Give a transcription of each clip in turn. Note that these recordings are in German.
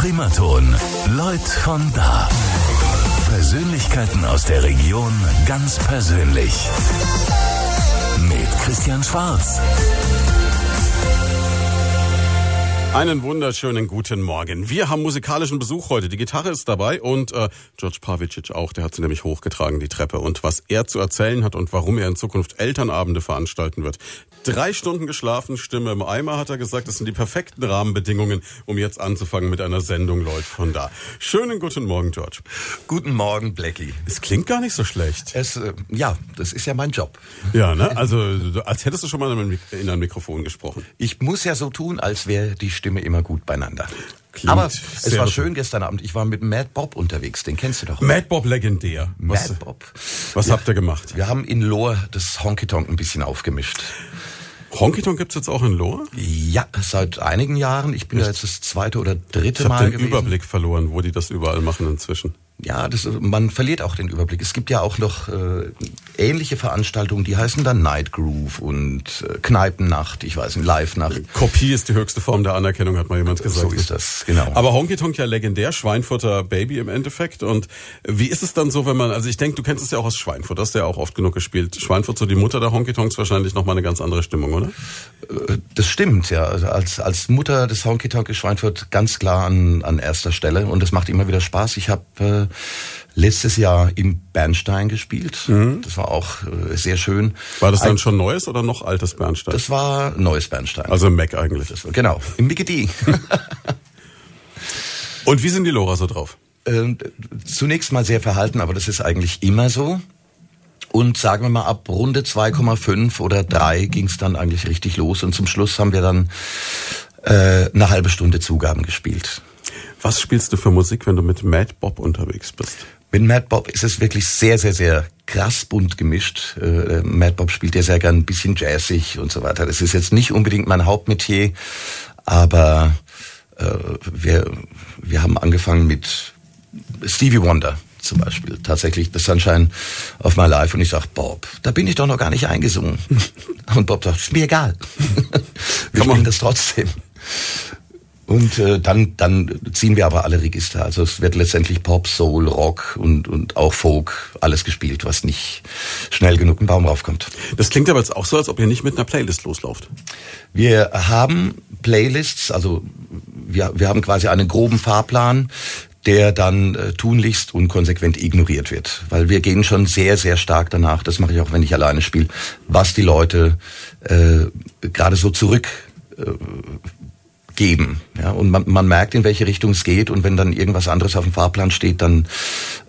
Primaton. Leut von da. Persönlichkeiten aus der Region ganz persönlich. Mit Christian Schwarz. Einen wunderschönen guten Morgen. Wir haben musikalischen Besuch heute. Die Gitarre ist dabei und äh, George Pavicic auch. Der hat sie nämlich hochgetragen, die Treppe. Und was er zu erzählen hat und warum er in Zukunft Elternabende veranstalten wird. Drei Stunden geschlafen, Stimme im Eimer, hat er gesagt. Das sind die perfekten Rahmenbedingungen, um jetzt anzufangen mit einer Sendung, Leute, von da. Schönen guten Morgen, George. Guten Morgen, Blackie. Es klingt gar nicht so schlecht. Es, äh, ja, das ist ja mein Job. Ja, ne? Also, als hättest du schon mal in ein Mikrofon gesprochen. Ich muss ja so tun, als wäre die Stimme immer gut beieinander. Klingt Aber es war schön gestern Abend. Ich war mit Mad Bob unterwegs. Den kennst du doch. Mad Bob legendär. Was, Mad Bob. Was ja, habt ihr gemacht? Wir haben in Lohr das Honky Tonk ein bisschen aufgemischt. Honky Tonk gibt's jetzt auch in Lohr? Ja, seit einigen Jahren. Ich bin Echt? ja jetzt das zweite oder dritte ich Mal den gewesen. Überblick verloren, wo die das überall machen inzwischen ja, das, man verliert auch den Überblick. Es gibt ja auch noch äh, ähnliche Veranstaltungen, die heißen dann Night Groove und äh, Kneipennacht, ich weiß nicht, Live-Nacht. Kopie ist die höchste Form der Anerkennung, hat mal jemand gesagt. So ist das, genau. Aber Honky Tonk ja legendär, Schweinfurter Baby im Endeffekt. Und wie ist es dann so, wenn man, also ich denke, du kennst es ja auch aus Schweinfurt, hast du ja auch oft genug gespielt. Schweinfurt, so die Mutter der Honky Tonks, wahrscheinlich nochmal eine ganz andere Stimmung, oder? Äh, das stimmt, ja. Also als, als Mutter des Honky Tonk ist Schweinfurt ganz klar an, an erster Stelle und es macht immer wieder Spaß. Ich habe äh, letztes Jahr im Bernstein gespielt. Mhm. Das war auch äh, sehr schön. War das dann Ein, schon neues oder noch altes Bernstein? Das war neues Bernstein. Also im Mac eigentlich. War, genau, im Mickey Und wie sind die Lora so drauf? Ähm, zunächst mal sehr verhalten, aber das ist eigentlich immer so. Und sagen wir mal, ab Runde 2,5 oder 3 ging es dann eigentlich richtig los. Und zum Schluss haben wir dann äh, eine halbe Stunde Zugaben gespielt. Was spielst du für Musik, wenn du mit Mad Bob unterwegs bist? Mit Mad Bob ist es wirklich sehr, sehr, sehr krass bunt gemischt. Äh, Mad Bob spielt ja sehr gern ein bisschen jazzig und so weiter. Das ist jetzt nicht unbedingt mein Hauptmetier, aber äh, wir, wir haben angefangen mit Stevie Wonder zum Beispiel. Tatsächlich The Sunshine of My Life und ich sag, Bob, da bin ich doch noch gar nicht eingesungen. Und Bob sagt, ist mir egal. Wir spielen das trotzdem. Und äh, dann, dann ziehen wir aber alle Register. Also es wird letztendlich Pop, Soul, Rock und, und auch Folk, alles gespielt, was nicht schnell genug im Baum raufkommt. Das klingt aber jetzt auch so, als ob ihr nicht mit einer Playlist loslauft. Wir haben Playlists, also wir, wir haben quasi einen groben Fahrplan, der dann äh, tunlichst und konsequent ignoriert wird. Weil wir gehen schon sehr, sehr stark danach, das mache ich auch, wenn ich alleine spiele, was die Leute äh, gerade so zurück äh, geben. Ja, und man, man merkt, in welche Richtung es geht. Und wenn dann irgendwas anderes auf dem Fahrplan steht, dann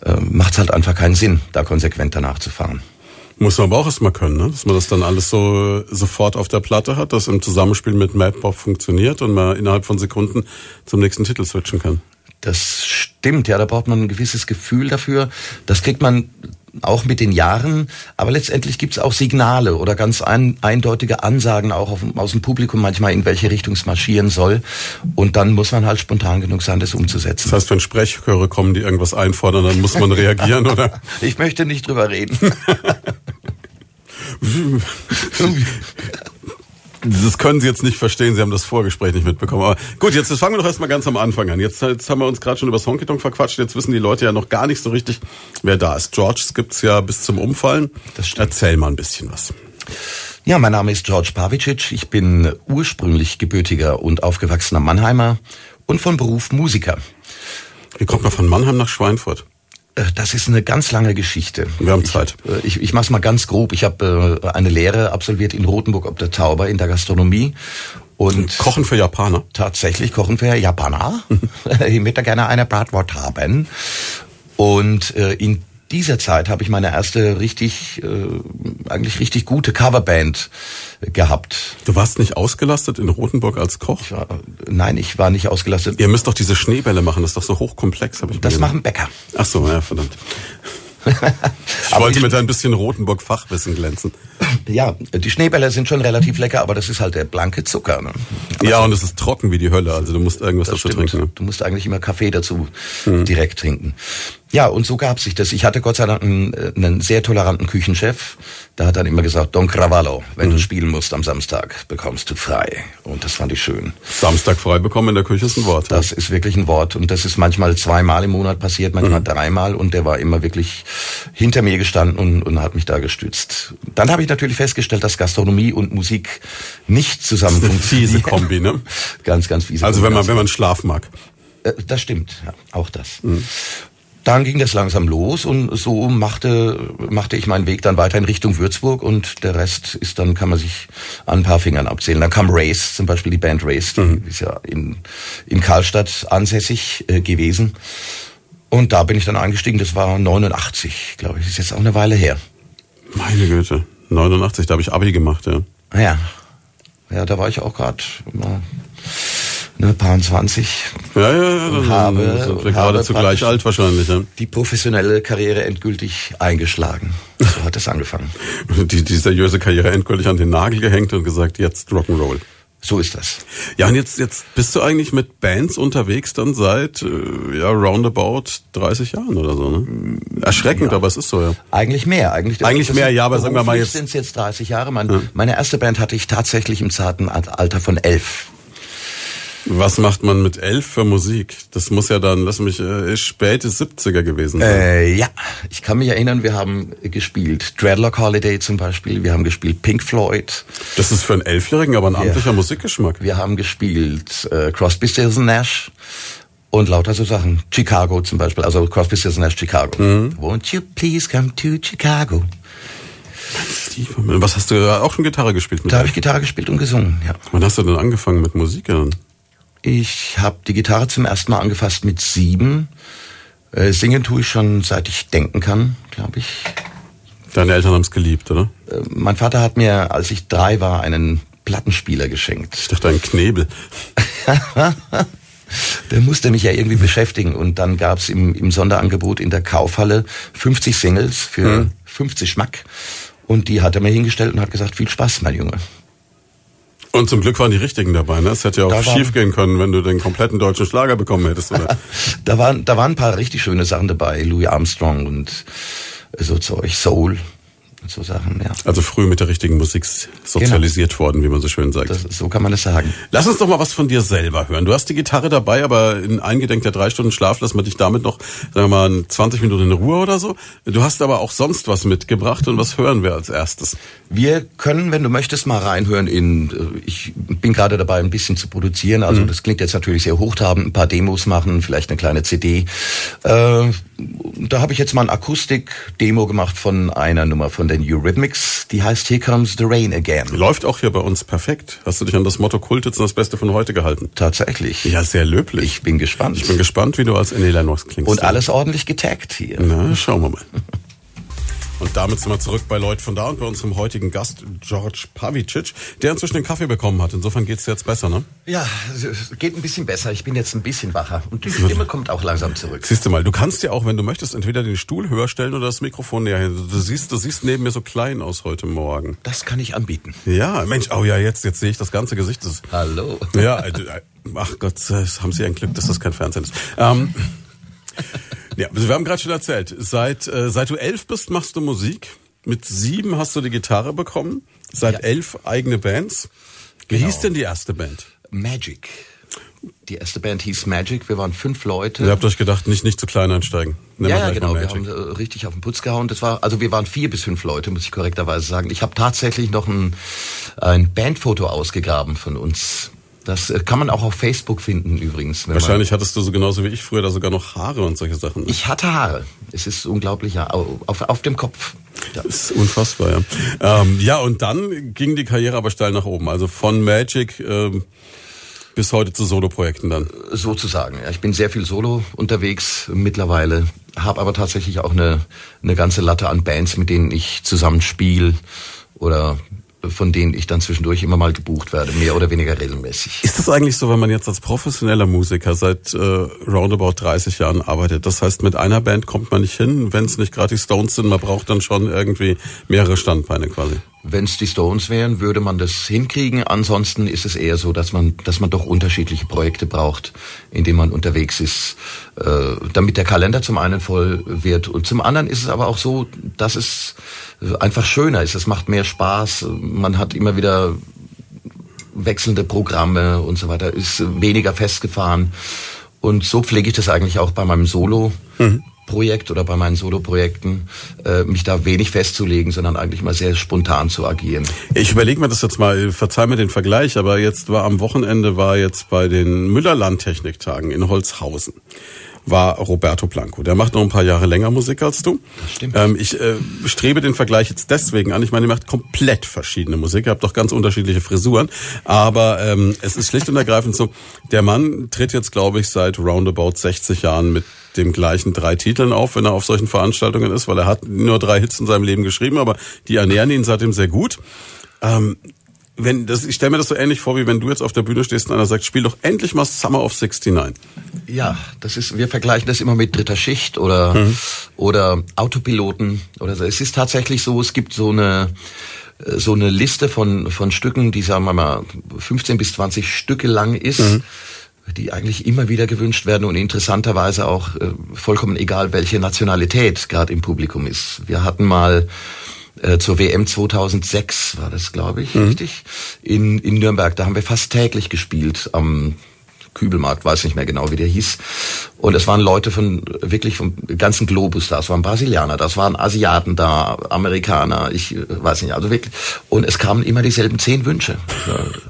äh, macht es halt einfach keinen Sinn, da konsequent danach zu fahren. Muss man aber auch erstmal können, ne? dass man das dann alles so sofort auf der Platte hat, dass im Zusammenspiel mit Madpop funktioniert und man innerhalb von Sekunden zum nächsten Titel switchen kann. Das stimmt, ja, da braucht man ein gewisses Gefühl dafür. Das kriegt man auch mit den Jahren, aber letztendlich gibt es auch Signale oder ganz ein, eindeutige Ansagen auch auf, aus dem Publikum manchmal, in welche Richtung es marschieren soll. Und dann muss man halt spontan genug sein, das umzusetzen. Das heißt, wenn Sprechchöre kommen, die irgendwas einfordern, dann muss man reagieren, oder? Ich möchte nicht drüber reden. Das können Sie jetzt nicht verstehen, Sie haben das Vorgespräch nicht mitbekommen. Aber gut, jetzt fangen wir doch erstmal ganz am Anfang an. Jetzt, jetzt haben wir uns gerade schon über Tonk verquatscht. Jetzt wissen die Leute ja noch gar nicht so richtig, wer da ist. George gibt's ja bis zum Umfallen. Erzähl mal ein bisschen was. Ja, mein Name ist George Pavicic. Ich bin ursprünglich gebürtiger und aufgewachsener Mannheimer und von Beruf Musiker. Wie kommt man von Mannheim nach Schweinfurt? Äh, das ist eine ganz lange Geschichte. Wir haben Zeit. Ich, äh, ich, ich mache es mal ganz grob. Ich habe äh, eine Lehre absolviert in Rothenburg ob der Tauber in der Gastronomie. Und kochen für Japaner? Tatsächlich kochen für Japaner. ich möchte gerne eine Bratwurst haben. Und äh, in dieser Zeit habe ich meine erste richtig, äh, eigentlich richtig gute Coverband gehabt. Du warst nicht ausgelastet in Rothenburg als Koch? Ich war, nein, ich war nicht ausgelastet. Ihr müsst doch diese Schneebälle machen, das ist doch so hochkomplex. Hab ich das machen Bäcker. Ach so, ja, verdammt. Ich wollte mit ein bisschen Rotenburg-Fachwissen glänzen. Ja, die Schneebälle sind schon relativ lecker, aber das ist halt der blanke Zucker. Ne? Ja, und es ist trocken wie die Hölle, also du musst irgendwas dazu stimmt. trinken. Du musst eigentlich immer Kaffee dazu hm. direkt trinken. Ja, und so gab sich das. Ich hatte Gott sei Dank einen, äh, einen sehr toleranten Küchenchef. Der hat dann immer gesagt, Don Cravallo, wenn mhm. du spielen musst am Samstag, bekommst du frei. Und das fand ich schön. Samstag frei bekommen in der Küche ist ein Wort. Das ja. ist wirklich ein Wort. Und das ist manchmal zweimal im Monat passiert, manchmal mhm. dreimal. Und der war immer wirklich hinter mir gestanden und, und hat mich da gestützt. Dann habe ich natürlich festgestellt, dass Gastronomie und Musik nicht zusammen funktionieren. Fiese Kombi, ne? ganz, ganz fiese Also wenn man, wenn man Schlaf mag. Äh, das stimmt, ja, auch das. Mhm dann ging das langsam los und so machte, machte ich meinen Weg dann weiter in Richtung Würzburg und der Rest ist dann, kann man sich an ein paar Fingern abzählen. Dann kam Race, zum Beispiel die Band Race, die mhm. ist ja in, in Karlstadt ansässig äh, gewesen. Und da bin ich dann eingestiegen, das war 89, glaube ich, das ist jetzt auch eine Weile her. Meine Güte, 89, da habe ich Abi gemacht, ja. Ja, ja, da war ich auch gerade ne, paar 20. Ja, ja, ja. Habe, sind wir gerade zugleich alt wahrscheinlich. Ja. Die professionelle Karriere endgültig eingeschlagen. So hat es angefangen. die, die seriöse Karriere endgültig an den Nagel gehängt und gesagt, jetzt Rock'n'Roll. So ist das. Ja, und jetzt, jetzt bist du eigentlich mit Bands unterwegs dann seit, äh, ja, roundabout 30 Jahren oder so, ne? Erschreckend, ja. aber es ist so, ja. Eigentlich mehr, eigentlich. Eigentlich mehr, ja, aber sagen wir mal jetzt. sind es jetzt 30 Jahre. Mein, ja. Meine erste Band hatte ich tatsächlich im zarten Alter von elf. Was macht man mit elf für Musik? Das muss ja dann, lass mich, äh, späte 70er gewesen sein. Äh, ja, ich kann mich erinnern, wir haben gespielt Dreadlock Holiday zum Beispiel, wir haben gespielt Pink Floyd. Das ist für einen Elfjährigen aber ein amtlicher ja. Musikgeschmack. Wir haben gespielt äh, Crosby, Stills Nash und lauter so Sachen. Chicago zum Beispiel, also Crosby, Stills Nash Chicago. Mhm. Won't you please come to Chicago? Was hast du auch schon Gitarre gespielt? Mit da habe ich Gitarre gespielt und gesungen, ja. Wann hast du denn angefangen mit Musik dann? Ich habe die Gitarre zum ersten Mal angefasst mit sieben. Äh, singen tue ich schon seit ich denken kann, glaube ich. Deine Eltern haben es geliebt, oder? Äh, mein Vater hat mir, als ich drei war, einen Plattenspieler geschenkt. Ich dachte, einen Knebel. der musste mich ja irgendwie beschäftigen. Und dann gab's im, im Sonderangebot in der Kaufhalle 50 Singles für hm. 50 Schmack. Und die hat er mir hingestellt und hat gesagt, viel Spaß, mein Junge. Und zum Glück waren die richtigen dabei. Ne? Es hätte ja auch schief gehen können, wenn du den kompletten deutschen Schlager bekommen hättest. Oder? da, waren, da waren ein paar richtig schöne Sachen dabei. Louis Armstrong und so Zeug, Soul so Sachen, ja. Also früh mit der richtigen Musik sozialisiert genau. worden, wie man so schön sagt. Das, so kann man es sagen. Lass uns doch mal was von dir selber hören. Du hast die Gitarre dabei, aber in eingedenk der drei Stunden Schlaf lassen wir dich damit noch, sagen wir mal, 20 Minuten in Ruhe oder so. Du hast aber auch sonst was mitgebracht und was hören wir als erstes? Wir können, wenn du möchtest, mal reinhören in, äh, ich bin gerade dabei, ein bisschen zu produzieren. Also mhm. das klingt jetzt natürlich sehr hochtrabend, ein paar Demos machen, vielleicht eine kleine CD. Äh, da habe ich jetzt mal ein Akustik-Demo gemacht von einer Nummer von den Eurythmics. Die heißt Here Comes the Rain Again. Läuft auch hier bei uns perfekt. Hast du dich an das Motto Kultitz und das Beste von heute gehalten? Tatsächlich. Ja, sehr löblich. Ich bin gespannt. Ich bin gespannt, wie du als Annie Lennox klingst. Und alles ordentlich getaggt hier. Na, schauen wir mal. Und damit sind wir zurück bei Leut von da und bei unserem heutigen Gast George Pavicic, der inzwischen den Kaffee bekommen hat. Insofern geht's jetzt besser, ne? Ja, geht ein bisschen besser. Ich bin jetzt ein bisschen wacher und die Stimme kommt auch langsam zurück. Siehst du mal, du kannst ja auch, wenn du möchtest, entweder den Stuhl höher stellen oder das Mikrofon näher hin. Du siehst, du siehst neben mir so klein aus heute Morgen. Das kann ich anbieten. Ja, Mensch, oh ja, jetzt jetzt sehe ich das ganze Gesicht. Das, Hallo. Ja, äh, ach Gott, haben Sie ein Glück, dass das kein Fernsehen ist. Ähm, ja, wir haben gerade schon erzählt, seit, äh, seit du elf bist, machst du Musik. Mit sieben hast du die Gitarre bekommen, seit ja. elf eigene Bands. Wie genau. hieß denn die erste Band? Magic. Die erste Band hieß Magic. Wir waren fünf Leute. Ihr habt euch gedacht, nicht nicht zu klein einsteigen. Nehmen ja, ja genau. Wir haben äh, richtig auf den Putz gehauen. Das war also wir waren vier bis fünf Leute, muss ich korrekterweise sagen. Ich habe tatsächlich noch ein, ein Bandfoto ausgegraben von uns. Das äh, kann man auch auf Facebook finden übrigens. Wahrscheinlich hattest du so genauso wie ich früher da sogar noch Haare und solche Sachen. Ne? Ich hatte Haare. Es ist unglaublich, ja, auf, auf dem Kopf. Das ist unfassbar, ja. Ähm, ja, und dann ging die Karriere aber steil nach oben. Also von Magic ähm, bis heute zu Solo-Projekten dann. Sozusagen. Ja. Ich bin sehr viel Solo unterwegs mittlerweile, habe aber tatsächlich auch eine, eine ganze Latte an Bands, mit denen ich zusammenspiele oder von denen ich dann zwischendurch immer mal gebucht werde, mehr oder weniger regelmäßig. Ist das eigentlich so, wenn man jetzt als professioneller Musiker seit äh, roundabout 30 Jahren arbeitet? Das heißt, mit einer Band kommt man nicht hin, wenn es nicht gerade die Stones sind, man braucht dann schon irgendwie mehrere Standbeine quasi. Wenn es die Stones wären, würde man das hinkriegen. Ansonsten ist es eher so, dass man, dass man doch unterschiedliche Projekte braucht, in denen man unterwegs ist, äh, damit der Kalender zum einen voll wird und zum anderen ist es aber auch so, dass es einfach schöner ist. Es macht mehr Spaß. Man hat immer wieder wechselnde Programme und so weiter, ist weniger festgefahren. Und so pflege ich das eigentlich auch bei meinem Solo. Mhm. Projekt oder bei meinen Soloprojekten, äh, mich da wenig festzulegen, sondern eigentlich mal sehr spontan zu agieren. Ich überlege mir das jetzt mal, verzeih mir den Vergleich, aber jetzt war am Wochenende war jetzt bei den Müller-Landtechniktagen in Holzhausen war Roberto Blanco. Der macht noch ein paar Jahre länger Musik als du. Das stimmt. Ähm, ich äh, strebe den Vergleich jetzt deswegen an. Ich meine, er macht komplett verschiedene Musik. Er hat doch ganz unterschiedliche Frisuren. Aber ähm, es ist schlicht und ergreifend so, der Mann tritt jetzt, glaube ich, seit roundabout 60 Jahren mit dem gleichen drei Titeln auf, wenn er auf solchen Veranstaltungen ist, weil er hat nur drei Hits in seinem Leben geschrieben, aber die ernähren ihn seitdem sehr gut. Ähm, wenn das, ich stelle mir das so ähnlich vor, wie wenn du jetzt auf der Bühne stehst und einer sagt, spiel doch endlich mal Summer of 69. Ja, das ist, wir vergleichen das immer mit dritter Schicht oder, mhm. oder Autopiloten oder so. Es ist tatsächlich so, es gibt so eine, so eine Liste von, von Stücken, die sagen wir mal 15 bis 20 Stücke lang ist. Mhm die eigentlich immer wieder gewünscht werden und interessanterweise auch äh, vollkommen egal, welche Nationalität gerade im Publikum ist. Wir hatten mal äh, zur WM 2006 war das, glaube ich, mhm. richtig, in, in Nürnberg. Da haben wir fast täglich gespielt am Kübelmarkt, weiß nicht mehr genau, wie der hieß. Und es waren Leute von wirklich vom ganzen Globus da. Es waren Brasilianer, das waren Asiaten da, Amerikaner, ich äh, weiß nicht, also wirklich. Und es kamen immer dieselben zehn Wünsche.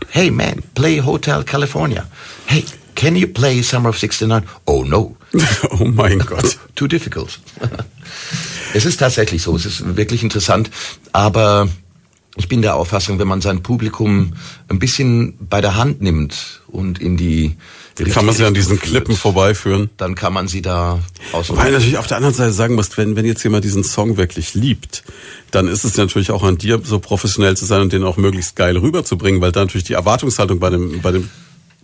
Hey man, play Hotel California. Hey, can you play Summer of 69? Oh no. oh mein Gott. Too difficult. Es ist tatsächlich so, es ist wirklich interessant, aber ich bin der Auffassung, wenn man sein Publikum ein bisschen bei der Hand nimmt und in die kann man sie an diesen Klippen vorbeiführen. Dann kann man sie da aus. Wobei natürlich auf der anderen Seite sagen muss, wenn, wenn jetzt jemand diesen Song wirklich liebt, dann ist es natürlich auch an dir, so professionell zu sein und den auch möglichst geil rüberzubringen, weil da natürlich die Erwartungshaltung bei dem, bei dem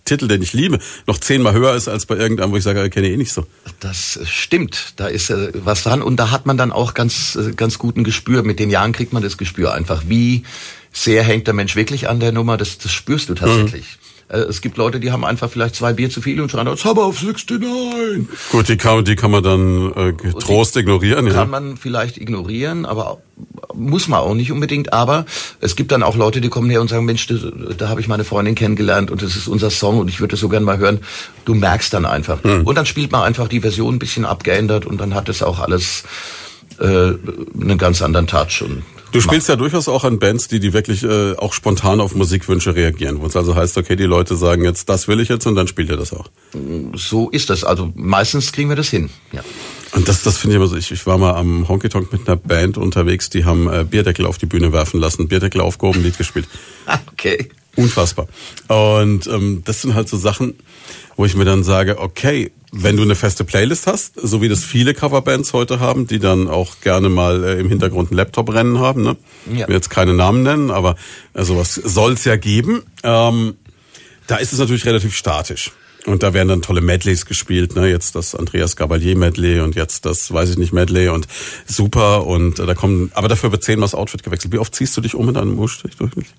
Titel, den ich liebe, noch zehnmal höher ist als bei irgendeinem, wo ich sage, kenne ich eh nicht so. Das stimmt, da ist äh, was dran und da hat man dann auch ganz, äh, ganz guten Gespür. Mit den Jahren kriegt man das Gespür einfach. Wie sehr hängt der Mensch wirklich an der Nummer, das, das spürst du tatsächlich. Mhm. Äh, es gibt Leute, die haben einfach vielleicht zwei Bier zu viel und schreien, jetzt haben wir auf 69. Gut, die kann, die kann man dann äh, getrost ignorieren. Kann ja. man vielleicht ignorieren, aber muss man auch nicht unbedingt. Aber es gibt dann auch Leute, die kommen her und sagen, Mensch, das, da habe ich meine Freundin kennengelernt und das ist unser Song und ich würde das so gern mal hören. Du merkst dann einfach. Hm. Und dann spielt man einfach die Version ein bisschen abgeändert und dann hat es auch alles äh, einen ganz anderen Touch. Und Du spielst ja durchaus auch an Bands, die die wirklich äh, auch spontan auf Musikwünsche reagieren, wo es also heißt, okay, die Leute sagen jetzt, das will ich jetzt und dann spielt ihr das auch. So ist das. Also meistens kriegen wir das hin. Ja. Und das, das finde ich immer so. Ich, ich war mal am Honky Tonk mit einer Band unterwegs, die haben äh, Bierdeckel auf die Bühne werfen lassen, Bierdeckel aufgehoben, Lied gespielt. okay. Unfassbar. Und ähm, das sind halt so Sachen, wo ich mir dann sage, okay, wenn du eine feste Playlist hast, so wie das viele Coverbands heute haben, die dann auch gerne mal äh, im Hintergrund einen Laptop rennen haben, ne? Ja. Ich will jetzt keine Namen nennen, aber äh, sowas soll es ja geben. Ähm, da ist es natürlich relativ statisch. Und da werden dann tolle Medleys gespielt, ne? Jetzt das Andreas Gabalier Medley und jetzt das, weiß ich nicht, Medley und super und äh, da kommen, aber dafür wird zehnmal das Outfit gewechselt. Wie oft ziehst du dich um in deinem Mustrich durchschnittlich?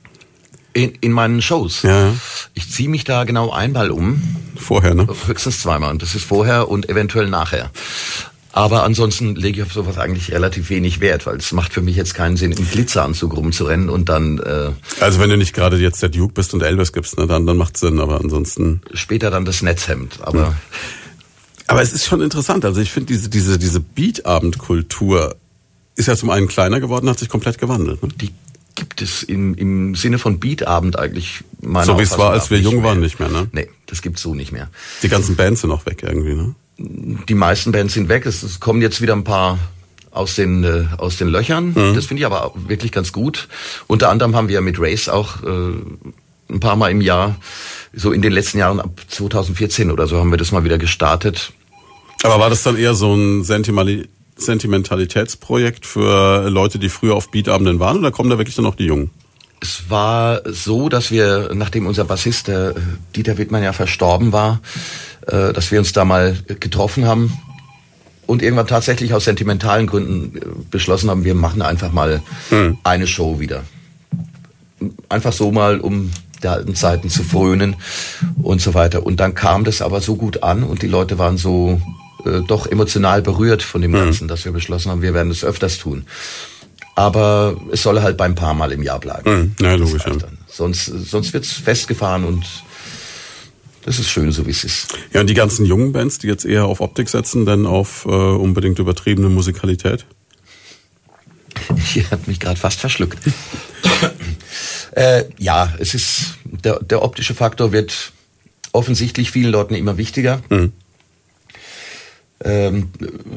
In, in meinen Shows. Ja. Ich ziehe mich da genau einmal um. Vorher, ne? Höchstens zweimal. Und das ist vorher und eventuell nachher. Aber ansonsten lege ich auf sowas eigentlich relativ wenig Wert, weil es macht für mich jetzt keinen Sinn, im Glitzeranzug rumzurennen und dann. Äh, also wenn du nicht gerade jetzt der Duke bist und Elvis gibst, ne, dann, dann macht Sinn, aber ansonsten. Später dann das Netzhemd, aber. Ja. Aber es ist schon interessant. Also ich finde diese, diese, diese Beatabendkultur ist ja zum einen kleiner geworden, hat sich komplett gewandelt. Ne? Die es im, im Sinne von Beatabend eigentlich meiner So wie es war, als wir jung waren, nicht mehr, ne? Nee, das gibt's so nicht mehr. Die ganzen Bands sind auch weg irgendwie, ne? Die meisten Bands sind weg. Es, es kommen jetzt wieder ein paar aus den äh, aus den Löchern. Mhm. Das finde ich aber wirklich ganz gut. Unter anderem haben wir mit Race auch äh, ein paar Mal im Jahr, so in den letzten Jahren ab 2014 oder so haben wir das mal wieder gestartet. Aber war das dann eher so ein Sentimentali Sentimentalitätsprojekt für Leute, die früher auf Beatabenden waren, oder kommen da wirklich dann auch die Jungen? Es war so, dass wir, nachdem unser Bassist, der Dieter Wittmann ja verstorben war, äh, dass wir uns da mal getroffen haben und irgendwann tatsächlich aus sentimentalen Gründen äh, beschlossen haben, wir machen einfach mal hm. eine Show wieder. einfach so mal, um der alten Zeiten zu frönen und so weiter. Und dann kam das aber so gut an und die Leute waren so äh, doch emotional berührt von dem Ganzen, mhm. dass wir beschlossen haben, wir werden es öfters tun. Aber es soll halt beim paar Mal im Jahr bleiben. Mhm. Ja, logisch. Ja. Sonst, sonst wird's festgefahren und das ist schön, so wie es ist. Ja, und die ganzen jungen Bands, die jetzt eher auf Optik setzen, denn auf äh, unbedingt übertriebene Musikalität? Ich habe mich gerade fast verschluckt. äh, ja, es ist der, der optische Faktor wird offensichtlich vielen Leuten immer wichtiger. Mhm. Ähm,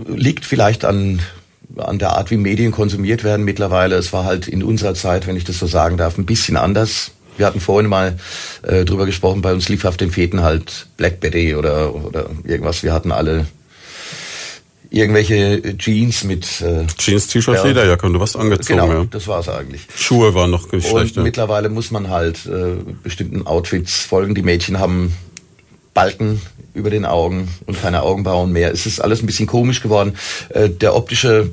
liegt vielleicht an an der Art, wie Medien konsumiert werden mittlerweile. Es war halt in unserer Zeit, wenn ich das so sagen darf, ein bisschen anders. Wir hatten vorhin mal äh, drüber gesprochen, bei uns lief auf den Feten halt Blackberry oder, oder irgendwas. Wir hatten alle irgendwelche Jeans mit äh, Jeans, T-Shirt, ja, Lederjacke und du warst angezogen. Genau, ja. das war's eigentlich. Schuhe waren noch nicht schlecht. Und mittlerweile muss man halt äh, bestimmten Outfits folgen. Die Mädchen haben Balken über den Augen und keine Augenbrauen mehr. Es ist alles ein bisschen komisch geworden. Äh, der optische,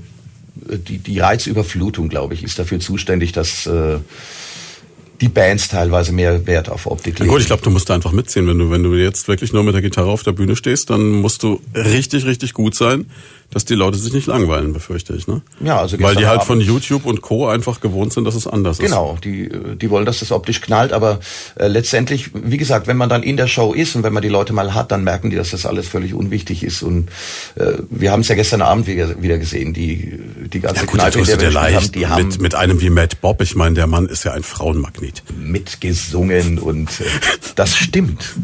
äh, die, die Reizüberflutung, glaube ich, ist dafür zuständig, dass äh, die Bands teilweise mehr Wert auf Optik legen. Ja, gut, ich glaube, du musst da einfach mitziehen. Wenn du, wenn du jetzt wirklich nur mit der Gitarre auf der Bühne stehst, dann musst du richtig, richtig gut sein dass die Leute sich nicht langweilen, befürchte ich. Ne? Ja, also Weil die halt von YouTube und Co. einfach gewohnt sind, dass es anders genau, ist. Genau, die, die wollen, dass das optisch knallt, aber äh, letztendlich, wie gesagt, wenn man dann in der Show ist und wenn man die Leute mal hat, dann merken die, dass das alles völlig unwichtig ist. Und äh, wir haben es ja gestern Abend wieder, wieder gesehen, die, die ganze ja, gut, Kneipe, der leicht haben, die mit, haben mit einem wie Matt Bob, ich meine, der Mann ist ja ein Frauenmagnet. Mitgesungen und äh, das stimmt.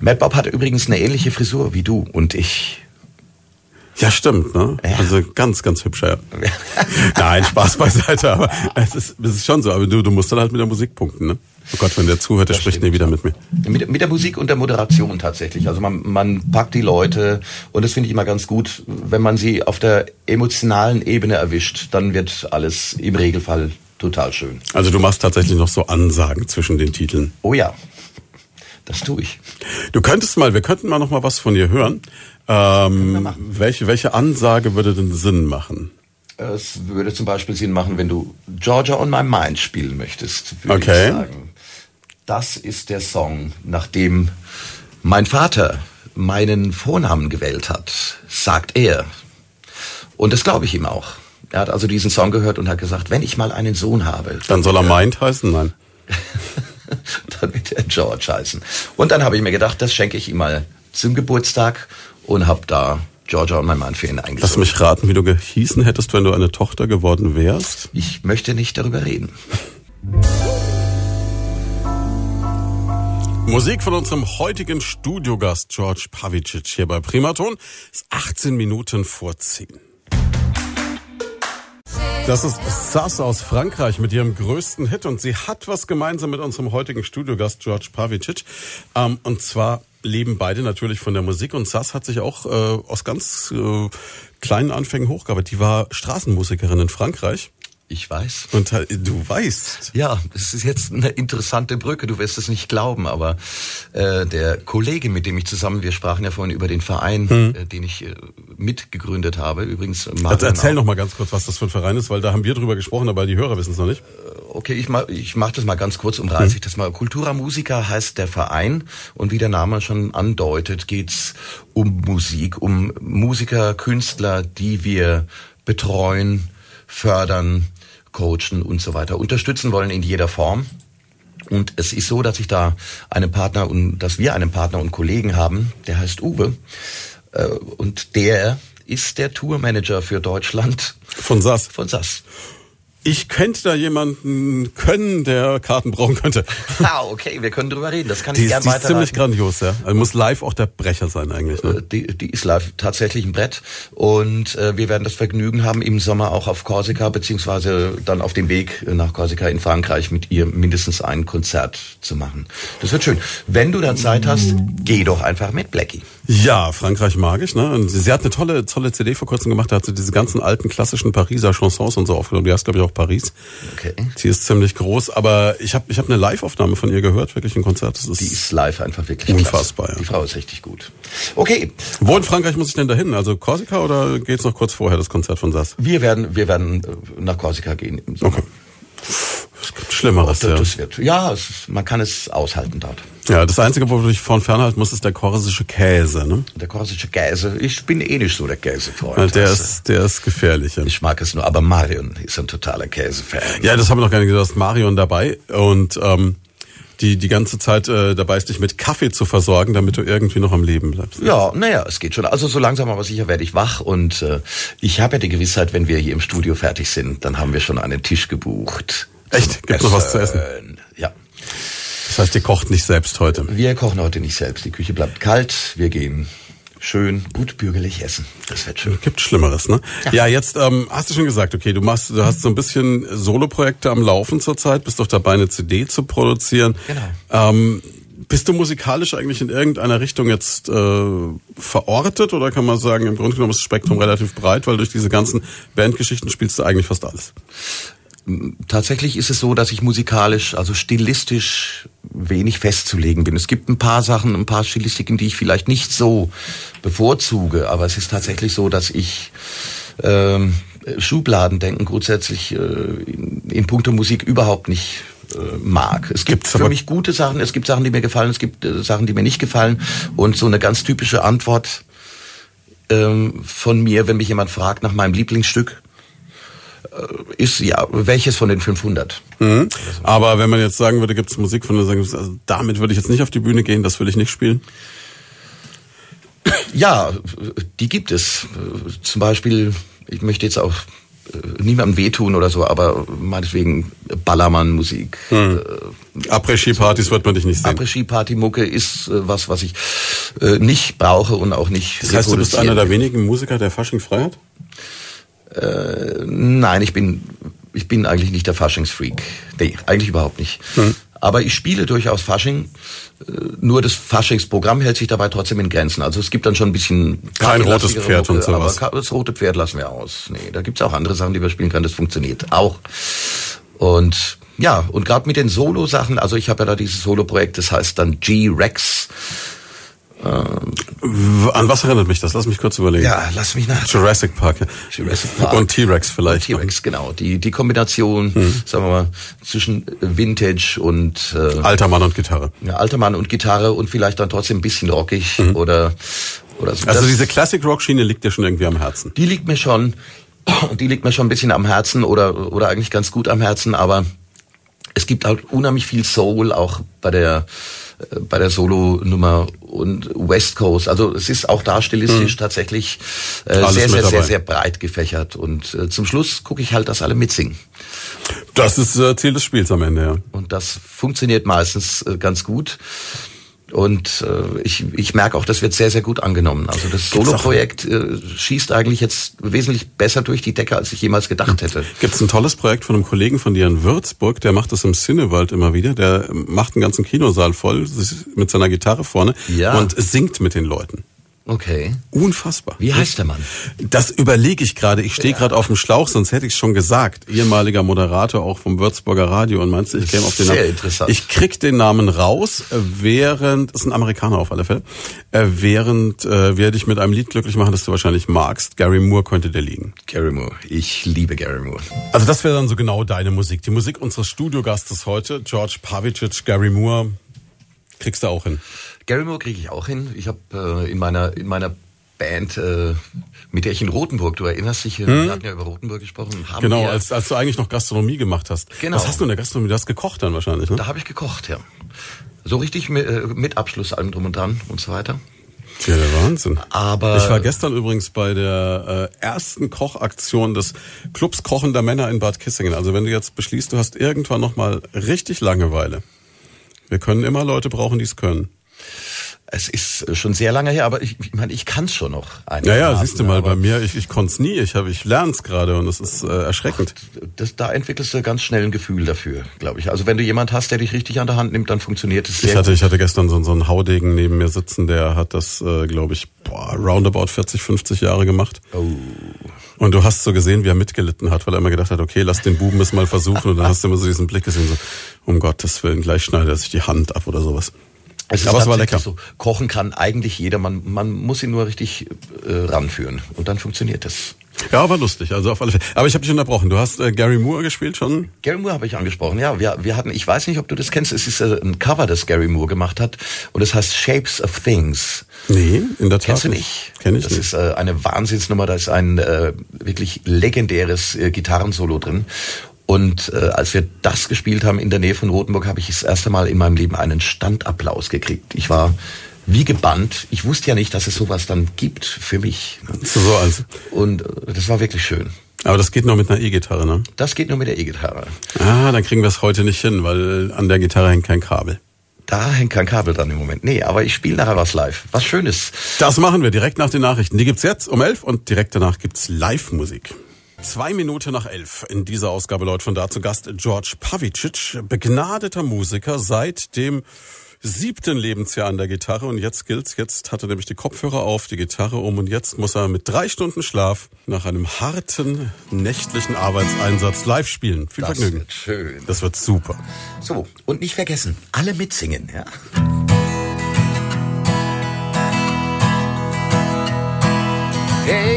Matt Bob hat übrigens eine ähnliche Frisur wie du und ich. Ja, stimmt, ne? Ja. Also ganz, ganz hübscher. Ja. Nein, Spaß beiseite, aber es ist, es ist schon so. Aber du, du musst dann halt mit der Musik punkten, ne? Oh Gott, wenn der zuhört, der das spricht nie wieder mit mir. Mit, mit der Musik und der Moderation tatsächlich. Also man, man packt die Leute und das finde ich immer ganz gut, wenn man sie auf der emotionalen Ebene erwischt, dann wird alles im Regelfall total schön. Also du machst tatsächlich noch so Ansagen zwischen den Titeln. Oh ja. Das tue ich. Du könntest mal, wir könnten mal noch mal was von dir hören. Ähm, welche, welche Ansage würde denn Sinn machen? Es würde zum Beispiel Sinn machen, wenn du Georgia on My Mind spielen möchtest, würde okay. ich sagen. Das ist der Song, nachdem mein Vater meinen Vornamen gewählt hat, sagt er. Und das glaube ich ihm auch. Er hat also diesen Song gehört und hat gesagt, wenn ich mal einen Sohn habe. Dann soll er Mind heißen? Nein. dann wird er George heißen. Und dann habe ich mir gedacht, das schenke ich ihm mal zum Geburtstag und habe da Georgia und mein Mann für ihn eingesetzt. Lass mich raten, wie du gehießen hättest, wenn du eine Tochter geworden wärst? Ich möchte nicht darüber reden. Musik von unserem heutigen Studiogast George Pavicic hier bei Primaton. Ist 18 Minuten vor 10. Das ist Sass aus Frankreich mit ihrem größten Hit und sie hat was gemeinsam mit unserem heutigen Studiogast George Pavicic. Ähm, und zwar leben beide natürlich von der Musik und Sass hat sich auch äh, aus ganz äh, kleinen Anfängen hochgearbeitet. Die war Straßenmusikerin in Frankreich ich weiß. Und äh, du weißt. Ja, es ist jetzt eine interessante Brücke, du wirst es nicht glauben, aber äh, der Kollege, mit dem ich zusammen, wir sprachen ja vorhin über den Verein, hm. äh, den ich äh, mitgegründet habe, übrigens. Also erzähl noch mal ganz kurz, was das für ein Verein ist, weil da haben wir drüber gesprochen, aber die Hörer wissen es noch nicht. Äh, okay, ich mach, ich mach das mal ganz kurz, umreiße hm. ich das mal. Cultura Musica heißt der Verein und wie der Name schon andeutet, geht's um Musik, um Musiker, Künstler, die wir betreuen, fördern, coachen und so weiter, unterstützen wollen in jeder Form. Und es ist so, dass ich da einen Partner und dass wir einen Partner und Kollegen haben, der heißt Uwe. Äh, und der ist der Tourmanager für Deutschland. Von SAS. Von SAS ich könnte da jemanden können, der Karten brauchen könnte. Ah, okay, wir können drüber reden. Das kann die ich gerne weiter. Die ist ziemlich grandios, ja. Also muss live auch der Brecher sein eigentlich. Ne? Äh, die, die ist live tatsächlich ein Brett und äh, wir werden das Vergnügen haben, im Sommer auch auf Korsika beziehungsweise dann auf dem Weg nach Korsika in Frankreich mit ihr mindestens ein Konzert zu machen. Das wird schön. Wenn du dann Zeit hast, geh doch einfach mit Blackie. Ja, Frankreich mag ich. Ne? Und sie hat eine tolle, tolle CD vor kurzem gemacht. Da hat sie diese ganzen alten klassischen Pariser Chansons und so aufgenommen. Die heißt glaube ich auch Paris. Okay. Sie ist ziemlich groß, aber ich habe ich hab eine Live-Aufnahme von ihr gehört, wirklich ein Konzert. Das ist die ist live einfach wirklich unfassbar. Ja. Die Frau ist richtig gut. Okay. Wo in Frankreich muss ich denn dahin? Also Korsika oder geht's noch kurz vorher das Konzert von Sass? Wir werden wir werden äh, nach Korsika gehen. Okay. Schlimmeres, das, ja. das wird, ja, es, man kann es aushalten dort. Ja, das Einzige, wo du dich von fernhalten musst, ist der korsische Käse. Ne? Der korsische Käse, ich bin eh nicht so der Käsefreund. Ja, der, Also, ist, der ist gefährlich. Ja. ich mag es nur, aber Marion ist ein totaler Käsefan. ja, das haben wir noch gar nicht gesagt. Marion dabei und ähm, die die ganze Zeit äh, dabei ist, dich mit Kaffee zu versorgen, damit du irgendwie noch am Leben bleibst. Ja, naja, es geht schon. Also so langsam aber sicher werde ich wach und äh, ich habe ja die Gewissheit, wenn wir hier im Studio fertig sind, dann haben wir schon einen Tisch gebucht. Echt? Gibt's noch was zu essen? Ja. Das heißt, ihr kocht nicht selbst heute. Wir kochen heute nicht selbst. Die Küche bleibt kalt. Wir gehen schön gut bürgerlich essen. Das wird schön. Gibt Schlimmeres, ne? Ja, jetzt ähm, hast du schon gesagt, okay, du machst, du hast so ein bisschen Soloprojekte am Laufen zurzeit, bist doch dabei, eine CD zu produzieren. Genau. Ähm, bist du musikalisch eigentlich in irgendeiner Richtung jetzt äh, verortet oder kann man sagen, im Grunde genommen ist das Spektrum relativ breit, weil durch diese ganzen Bandgeschichten spielst du eigentlich fast alles. Tatsächlich ist es so, dass ich musikalisch, also stilistisch wenig festzulegen bin. Es gibt ein paar Sachen, ein paar Stilistiken, die ich vielleicht nicht so bevorzuge, aber es ist tatsächlich so, dass ich ähm, Schubladendenken grundsätzlich äh, in, in puncto Musik überhaupt nicht äh, mag. Es gibt Gibt's für mich gute Sachen, es gibt Sachen, die mir gefallen, es gibt äh, Sachen, die mir nicht gefallen und so eine ganz typische Antwort ähm, von mir, wenn mich jemand fragt nach meinem Lieblingsstück, ist ja, welches von den 500? Mhm. Aber wenn man jetzt sagen würde, gibt es Musik, von der also damit würde ich jetzt nicht auf die Bühne gehen, das will ich nicht spielen. Ja, die gibt es. Zum Beispiel, ich möchte jetzt auch äh, niemandem wehtun oder so, aber meinetwegen Ballermann-Musik. Mhm. Après-Ski-Partys wird man dich nicht sehen. Après-Ski-Party-Mucke ist äh, was, was ich äh, nicht brauche und auch nicht Das heißt, du bist einer der wenigen Musiker, der Fasching frei hat? Nein, ich bin, ich bin eigentlich nicht der Faschingsfreak. Nee, eigentlich überhaupt nicht. Hm. Aber ich spiele durchaus Fasching. Äh, Nur das Faschingsprogramm hält sich dabei trotzdem in Grenzen. Also es gibt dann schon ein bisschen... Kein rotes Pferd und Mucke, sowas. Aber das rote Pferd lassen wir aus. Nee, da gibt's auch andere Sachen, die wir spielen können. Das funktioniert auch. Und ja, und gerade mit den Solo-Sachen, also ich habe ja da dieses Solo-Projekt, das heißt dann G-Rex. W- An was erinnert mich das? Lass mich kurz überlegen. Ja, lass mich nach. Jurassic Park. Ja. Jurassic Park. Und T-Rex vielleicht. T-Rex, genau. Die, die Kombination, sagen wir mal, zwischen Vintage und äh, Alter Mann und Gitarre. ja, alter Mann und Gitarre und vielleicht dann trotzdem ein bisschen rockig oder oder so. Also Das- diese Classic Rock Schiene liegt dir schon irgendwie am Herzen. die liegt mir schon, die liegt mir schon ein bisschen am Herzen oder oder eigentlich ganz gut am Herzen, aber es gibt halt unheimlich viel Soul auch bei der äh, bei der Solo-Nummer und West Coast. Also es ist auch da stilistisch tatsächlich äh. Alles sehr, sehr, sehr, sehr breit gefächert. Und äh, zum Schluss gucke ich halt, dass alle mitsingen. Das ist äh, Ziel des Spiels am Ende, ja. Und das funktioniert meistens äh, ganz gut. Und äh, ich, ich merke auch, das wird sehr, sehr gut angenommen. Also das Gibt's Solo-Projekt äh, schießt eigentlich jetzt wesentlich besser durch die Decke, als ich jemals gedacht hätte. Gibt es ein tolles Projekt von einem Kollegen von dir in Würzburg, der macht das im Cinewald immer wieder. Der macht einen ganzen Kinosaal voll mit seiner Gitarre vorne Ja. und singt mit den Leuten. Okay. Unfassbar. Wie heißt der Mann? Das überlege ich gerade. Ich stehe gerade auf dem Schlauch, sonst hätte ich es schon gesagt. Ehemaliger Moderator auch vom Würzburger Radio und meinst du, ich käme auf den Sehr Namen? interessant. Ich krieg den Namen raus, äh, während, ist ein Amerikaner auf alle Fälle, äh, während äh, wir dich mit einem Lied glücklich machen, das du wahrscheinlich magst. Gary Moore könnte dir liegen. Gary Moore. Ich liebe Gary Moore. Also das wäre dann so genau deine Musik. Die Musik unseres Studiogastes heute, George Pavicic, Gary Moore, kriegst du auch hin. Gary Moore kriege ich auch hin. Ich habe äh, in meiner in meiner Band, äh, mit der ich in Rotenburg, du erinnerst dich, äh, wir hatten ja über Rotenburg gesprochen, haben Genau, als, als du eigentlich noch Gastronomie gemacht hast. Genau. Was hast du in der Gastronomie? Du hast gekocht dann wahrscheinlich, ne? da habe ich gekocht, ja. So richtig mit, äh, mit Abschluss allem drum und dran und so weiter. Ja, der Wahnsinn. Aber- ich war gestern übrigens bei der äh, ersten Kochaktion des Clubs Kochender Männer in Bad Kissingen. Also wenn du jetzt beschließt, du hast irgendwann noch mal richtig Langeweile. Wir können immer Leute brauchen, die es können. Es ist schon sehr lange her, aber ich, ich meine, ich kann es schon noch. Ja, ja, siehst du mal, bei mir, ich, ich konnte es nie. Ich, hab- ich lerne es gerade und es ist äh, erschreckend. Das, da entwickelst du ganz schnell ein Gefühl dafür, glaube ich. Also wenn du jemand hast, der dich richtig an der Hand nimmt, dann funktioniert es sehr Ich hatte, gut. ich hatte gestern so, so einen Haudegen neben mir sitzen, der hat das, äh, glaube ich, boah, roundabout 40, 50 Jahre gemacht. Oh. Und du hast so gesehen, wie er mitgelitten hat, weil er immer gedacht hat, okay, lass den Buben es mal versuchen. Und dann hast du immer so diesen Blick gesehen, so, um Gottes Willen, gleich schneidet er sich die Hand ab oder sowas. Es ist Aber es war lecker. So, kochen kann eigentlich jeder. Man, man muss ihn nur richtig äh, ranführen. Und dann funktioniert das. Ja, war lustig, also auf alle Fälle. Aber ich habe dich unterbrochen. Du hast äh, Gary Moore gespielt schon? Gary Moore habe ich angesprochen. Ja, wir, wir hatten, ich weiß nicht, ob du das kennst. Es ist äh, ein Cover, das Gary Moore gemacht hat. Und es heißt Shapes of Things. Nee, in der Tat Kennst du nicht? Kenn ich das nicht. ist äh, eine Wahnsinnsnummer, da ist ein äh, wirklich legendäres äh, Gitarrensolo drin. Und äh, als wir das gespielt haben in der Nähe von Rothenburg, habe ich das erste Mal in meinem Leben einen Standapplaus gekriegt. Ich war wie gebannt. Ich wusste ja nicht, dass es sowas dann gibt für mich. So, so also. Und äh, das war wirklich schön. Aber das geht nur mit einer E-Gitarre, ne? Das geht nur mit der E-Gitarre. Ah, dann kriegen wir es heute nicht hin, weil an der Gitarre hängt kein Kabel. Da hängt kein Kabel dran im Moment. Nee, aber ich spiele nachher was live. Was Schönes. Das machen wir direkt nach den Nachrichten. Die gibt's jetzt um elf und direkt danach gibt's Live-Musik. Zwei Minuten nach elf. In dieser Ausgabe Leute von da zu Gast George Pavicic, begnadeter Musiker seit dem siebten Lebensjahr an der Gitarre und jetzt gilt's, jetzt hat er nämlich die Kopfhörer auf, die Gitarre um und jetzt muss er mit drei Stunden Schlaf nach einem harten nächtlichen Arbeitseinsatz live spielen. Viel Das Vergnügen. wird schön. Das wird super. So, und nicht vergessen, alle mitsingen, ja? Hey,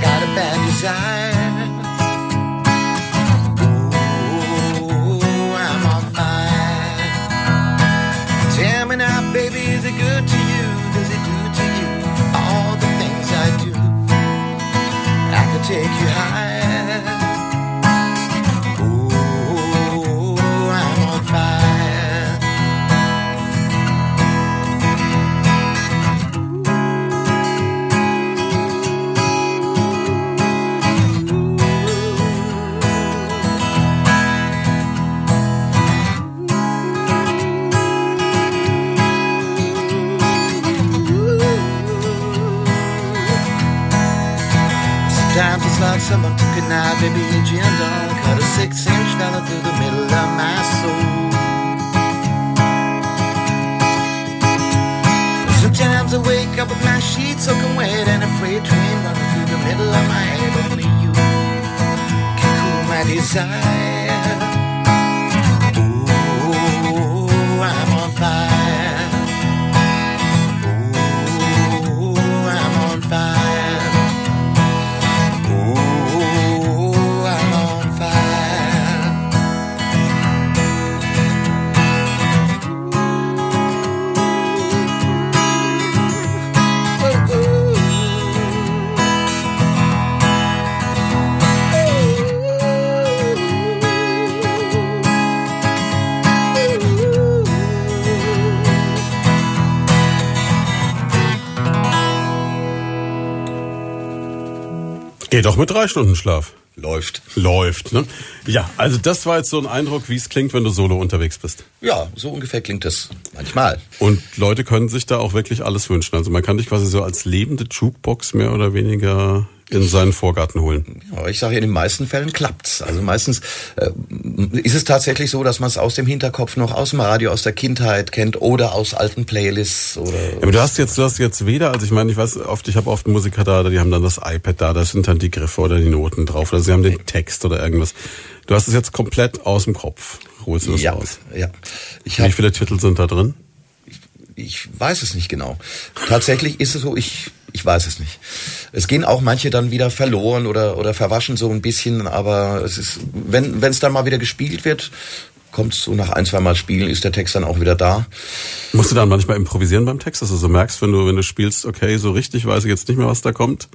got a bad desire. Ooh, I'm on fire. Tell me now, baby, is it good to you? Does it do to you all the things I do? I could take you higher. Like someone took a knife, baby, agenda, cut a six-inch fella through the middle of my soul. Sometimes I wake up with my sheets soaking wet and a freight train running through the middle of my head. Only you can cool my desire. Geht doch mit drei Stunden Schlaf. Läuft. Läuft, ne? Ja, also das war jetzt so ein Eindruck, wie es klingt, wenn du solo unterwegs bist. Ja, so ungefähr klingt es manchmal. Und Leute können sich da auch wirklich alles wünschen. Also man kann dich quasi so als lebende Jukebox mehr oder weniger in seinen Vorgarten holen. Aber ich sage, in den meisten Fällen klappt's. Also meistens äh, ist es tatsächlich so, dass man es aus dem Hinterkopf noch aus dem Radio, aus der Kindheit kennt oder aus alten Playlists oder. Ja, aber du hast jetzt, du hast jetzt weder, also ich meine, ich weiß oft, ich habe oft Musiker da, die haben dann das iPad da, da sind dann die Griffe oder die Noten drauf, oder sie haben den Text oder irgendwas. Du hast es jetzt komplett aus dem Kopf. Holst du das ja, raus? ja. Ich Wie habe viele Titel sind da drin? ich weiß es nicht genau. Tatsächlich ist es so, ich, ich weiß es nicht. Es gehen auch manche dann wieder verloren oder, oder verwaschen so ein bisschen, aber es ist, wenn es dann mal wieder gespielt wird, kommt so nach ein, zwei Mal Spielen, ist der Text dann auch wieder da. Musst du dann manchmal improvisieren beim Text, dass du so merkst, wenn du, wenn du spielst, okay, so richtig weiß ich jetzt nicht mehr, was da kommt?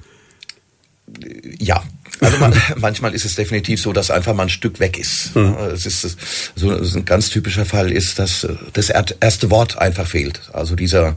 Ja, also man, manchmal ist es definitiv so, dass einfach mal ein Stück weg ist. Hm. Es ist so ein ganz typischer Fall ist, dass äh, das er- erste Wort einfach fehlt. Also dieser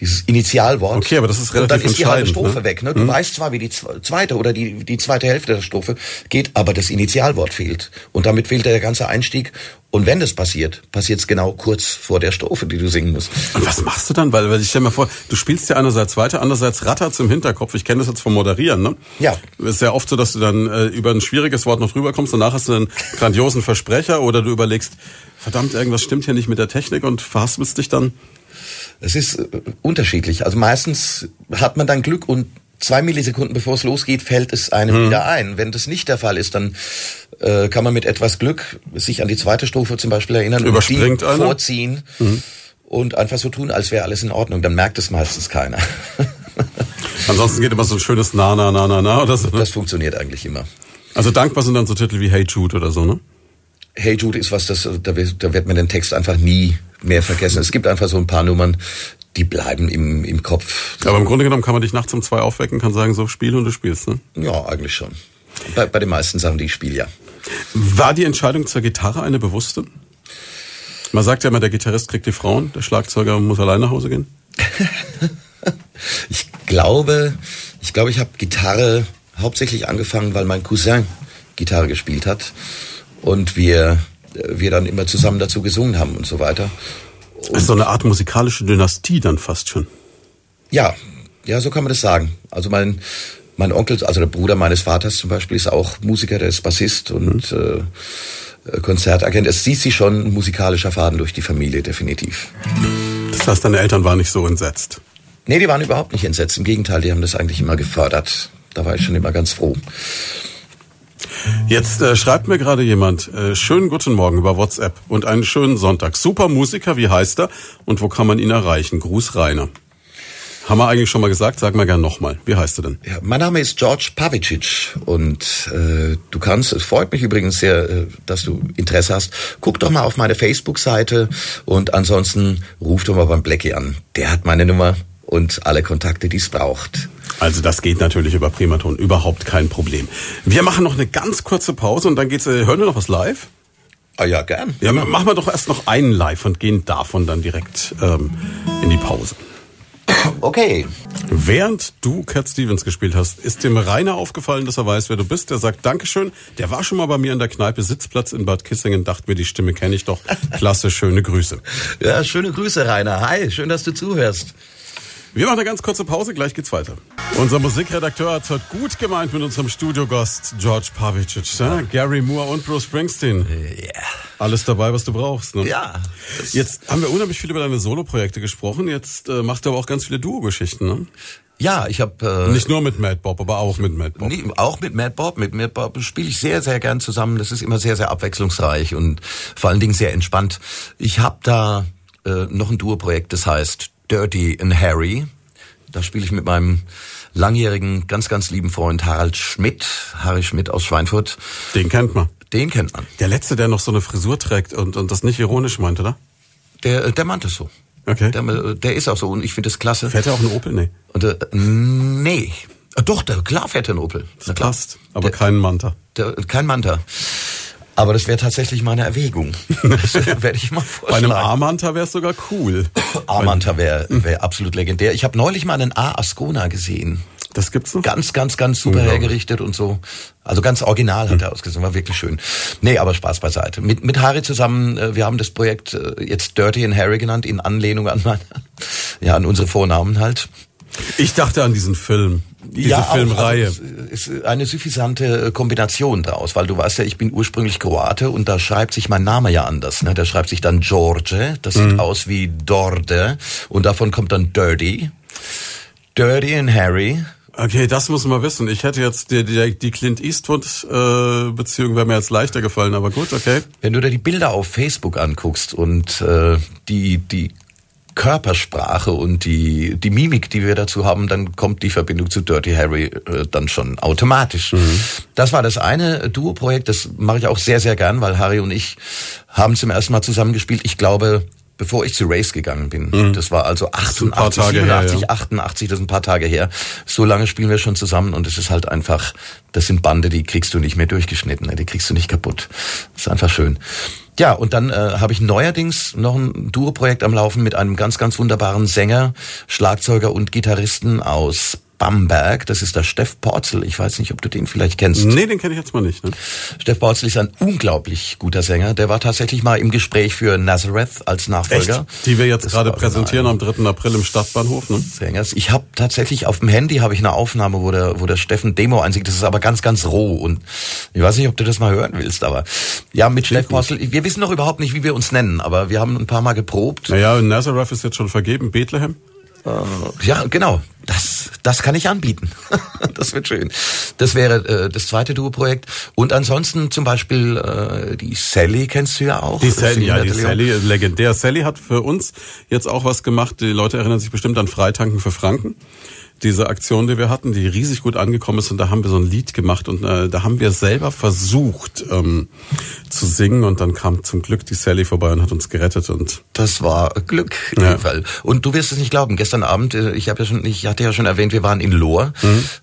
dieses Initialwort. Okay, aber das ist Und dann relativ ist die halbe Strophe ne? weg. Ne? Du weißt zwar, wie die zwe- zweite oder die, die zweite Hälfte der Strophe geht, aber das Initialwort fehlt. Und damit fehlt der ganze Einstieg. Und wenn das passiert, passiert es genau kurz vor der Strophe, die du singen musst. Und was machst du dann? Weil, weil ich stell mir vor, du spielst ja einerseits weiter, andererseits rattert's im Hinterkopf. Ich kenne das jetzt vom Moderieren, ne? Ja. Es ist ja oft so, dass du dann äh, über ein schwieriges Wort noch drüber kommst, danach hast du einen grandiosen Versprecher oder du überlegst, verdammt, irgendwas stimmt hier nicht mit der Technik und verhaspelst dich dann. Es ist äh, unterschiedlich. Also meistens hat man dann Glück und zwei Millisekunden bevor es losgeht, fällt es einem Mhm. wieder ein. Wenn das nicht der Fall ist, dann äh, kann man mit etwas Glück sich an die zweite Strophe zum Beispiel erinnern Überspringt und die einer? vorziehen und einfach so tun, als wäre alles in Ordnung. Dann merkt es meistens keiner. Ansonsten geht immer so ein schönes Na, na, na, na, na oder so. Ne? Das funktioniert eigentlich immer. Also dankbar sind dann so Titel wie Hey Jude oder so, ne? Hey Jude ist was, das, da, wird- da wird man den Text einfach nie mehr vergessen. Es gibt einfach so ein paar Nummern, die bleiben im, im Kopf. Aber im Grunde genommen kann man dich nachts um zwei aufwecken, kann sagen, so spiel und du spielst, ne? Ja, eigentlich schon. Bei, bei den meisten Sachen, die ich spiele, ja. War die Entscheidung zur Gitarre eine bewusste? Man sagt ja immer, der Gitarrist kriegt die Frauen, der Schlagzeuger muss allein nach Hause gehen. Ich glaube, ich glaube, ich habe Gitarre hauptsächlich angefangen, weil mein Cousin Gitarre gespielt hat und wir wir dann immer zusammen dazu gesungen haben und so weiter. Das ist so eine Art musikalische Dynastie dann fast schon. Ja, ja, so kann man das sagen. Also mein mein Onkel, also der Bruder meines Vaters zum Beispiel, ist auch Musiker, der ist Bassist und äh, äh, Konzertagent. Es zieht sich schon ein musikalischer Faden durch die Familie, definitiv. Das heißt, deine Eltern waren nicht so entsetzt. Nee, die waren überhaupt nicht entsetzt. Im Gegenteil, die haben das eigentlich immer gefördert. Da war ich schon immer ganz froh. Jetzt äh, schreibt mir gerade jemand, äh, schönen guten Morgen über WhatsApp und einen schönen Sonntag. Super Musiker, wie heißt er und wo kann man ihn erreichen? Gruß Rainer. Haben wir eigentlich schon mal gesagt, sag mal gern nochmal. Wie heißt er denn? Ja, mein Name ist George Pavicic und äh, du kannst, es freut mich übrigens sehr, äh, dass du Interesse hast. Guck doch mal auf meine Facebook-Seite und ansonsten ruf doch mal beim Blackie an. Der hat meine Nummer und alle Kontakte, die es braucht. Also das geht natürlich über Primaton, überhaupt kein Problem. Wir machen noch eine ganz kurze Pause und dann geht's, äh, hören wir noch was live? Ah ja, gern. Ja, machen wir doch erst noch einen live und gehen davon dann direkt ähm, in die Pause. Okay. Während du Cat Stevens gespielt hast, ist dem Rainer aufgefallen, dass er weiß, wer du bist. Der sagt Dankeschön. Der war schon mal bei mir in der Kneipe Sitzplatz in Bad Kissingen, dachte mir, die Stimme kenne ich doch. Klasse, schöne Grüße. Ja, schöne Grüße, Rainer. Hi, schön, dass du zuhörst. Wir machen eine ganz kurze Pause, gleich geht's weiter. Unser Musikredakteur hat's heute gut gemeint mit unserem Studiogast George Pavicic, ja? Gary Moore und Bruce Springsteen. Ja. Alles dabei, was du brauchst. Ne? Ja. Jetzt haben wir unheimlich viel über deine Soloprojekte gesprochen. Jetzt äh, machst du aber auch ganz viele Duo-Geschichten. Ne? Ja, ich habe äh, Nicht nur mit Mad Bob, aber auch mit Mad Bob. Nee, auch mit Mad Bob. Mit Mad Bob spiele ich sehr, sehr gern zusammen. Das ist immer sehr, sehr abwechslungsreich und vor allen Dingen sehr entspannt. Ich habe da äh, noch ein Duo-Projekt, das heißt Dirty and Harry. Da spiele ich mit meinem langjährigen, ganz, ganz lieben Freund Harald Schmidt, Harry Schmidt aus Schweinfurt. Den kennt man. Den kennt man. Der letzte, der noch so eine Frisur trägt und, und das nicht ironisch meint, oder? Der, der meint es so. Okay. Der, der ist auch so und ich finde das klasse. Fährt er auch einen Opel? Nee. Und, äh, nee. Äh, Doch, der, klar fährt er einen Opel. Klar. Passt. Aber Der- keinen Manta. Der, kein Manta. Aber das wäre tatsächlich meine Erwägung. Das werde ich mal Bei einem. A-Manta wäre es sogar cool. A-Manta wäre wär absolut legendär. Ich habe neulich mal einen A Ascona gesehen. Das gibt's noch? Ganz, ganz, ganz super Unglaublich. hergerichtet und so. Also ganz original hat er ausgesehen, war wirklich schön. Nee, aber Spaß beiseite. Mit, mit Harry zusammen, äh, wir haben das Projekt äh, jetzt Dirty and Harry genannt, in Anlehnung an meine, ja, an unsere Vornamen halt. Ich dachte an diesen Film. Diese auch, Filmreihe. Also, ist eine suffisante äh, Kombination draus, weil du weißt ja, ich bin ursprünglich Kroate und da schreibt sich mein Name ja anders. Ne? Da schreibt sich dann George, das sieht aus wie Dorde und davon kommt dann Dirty. Dirty and Harry. Okay, das muss man wissen. Ich hätte jetzt die, die, die Clint Eastwood-Beziehung wäre mir jetzt leichter gefallen, aber gut, okay. Wenn du dir die Bilder auf Facebook anguckst und äh, die, die Körpersprache und die, die Mimik, die wir dazu haben, dann kommt die Verbindung zu Dirty Harry äh, dann schon automatisch. Das war das eine Duo-Projekt, das mache ich auch sehr, sehr gern, weil Harry und ich haben zum ersten Mal zusammengespielt. Ich glaube, bevor ich zu Race gegangen bin. Das war also ein paar 88, Tage her, 87, ja. 88, das ist ein paar Tage her. So lange spielen wir schon zusammen und es ist halt einfach, das sind Bande, die kriegst du nicht mehr durchgeschnitten, ne? die kriegst du nicht kaputt. Das ist einfach schön. Ja, und dann äh, habe ich neuerdings noch ein Duo-Projekt am Laufen mit einem ganz, ganz wunderbaren Sänger, Schlagzeuger und Gitarristen aus Bamberg. Das ist der Steff Porzel. Ich weiß nicht, ob du den vielleicht kennst. Nee, den kenne ich jetzt mal nicht. Ne? Steff Porzel ist ein unglaublich guter Sänger. Der war tatsächlich mal im Gespräch für Nazareth als Nachfolger. Die wir jetzt Das gerade präsentieren am 3. April im Stadtbahnhof. Ne? Sängers. Ich habe tatsächlich auf dem Handy habe ich eine Aufnahme, wo der, wo der Steffen Demo einsingt. Das ist aber ganz, ganz roh und ich weiß nicht, ob du das mal hören willst, aber ja, mit Steff Porzel. Wir wissen noch überhaupt nicht, wie wir uns nennen, aber wir haben ein paar Mal geprobt. Naja, Nazareth ist jetzt schon vergeben. Bethlehem? Ja, genau. Das, das kann ich anbieten. das wird schön. Das wäre äh, das zweite Duo-Projekt. Und ansonsten zum Beispiel äh, die Sally kennst du ja auch. Die Sally, ja, die. Sally, legendär. Sally hat für uns jetzt auch was gemacht. Die Leute erinnern sich bestimmt an Freitanken für Franken. Diese Aktion, die wir hatten, die riesig gut angekommen ist und da haben wir so ein Lied gemacht und äh, da haben wir selber versucht ähm, zu singen und dann kam zum Glück die Sally vorbei und hat uns gerettet und Das war Glück in Ja. Fall. Und du wirst es nicht glauben. Gestern Abend, äh, ich habe ja schon, ich hatte ja schon erwähnt, wir waren in Lohr,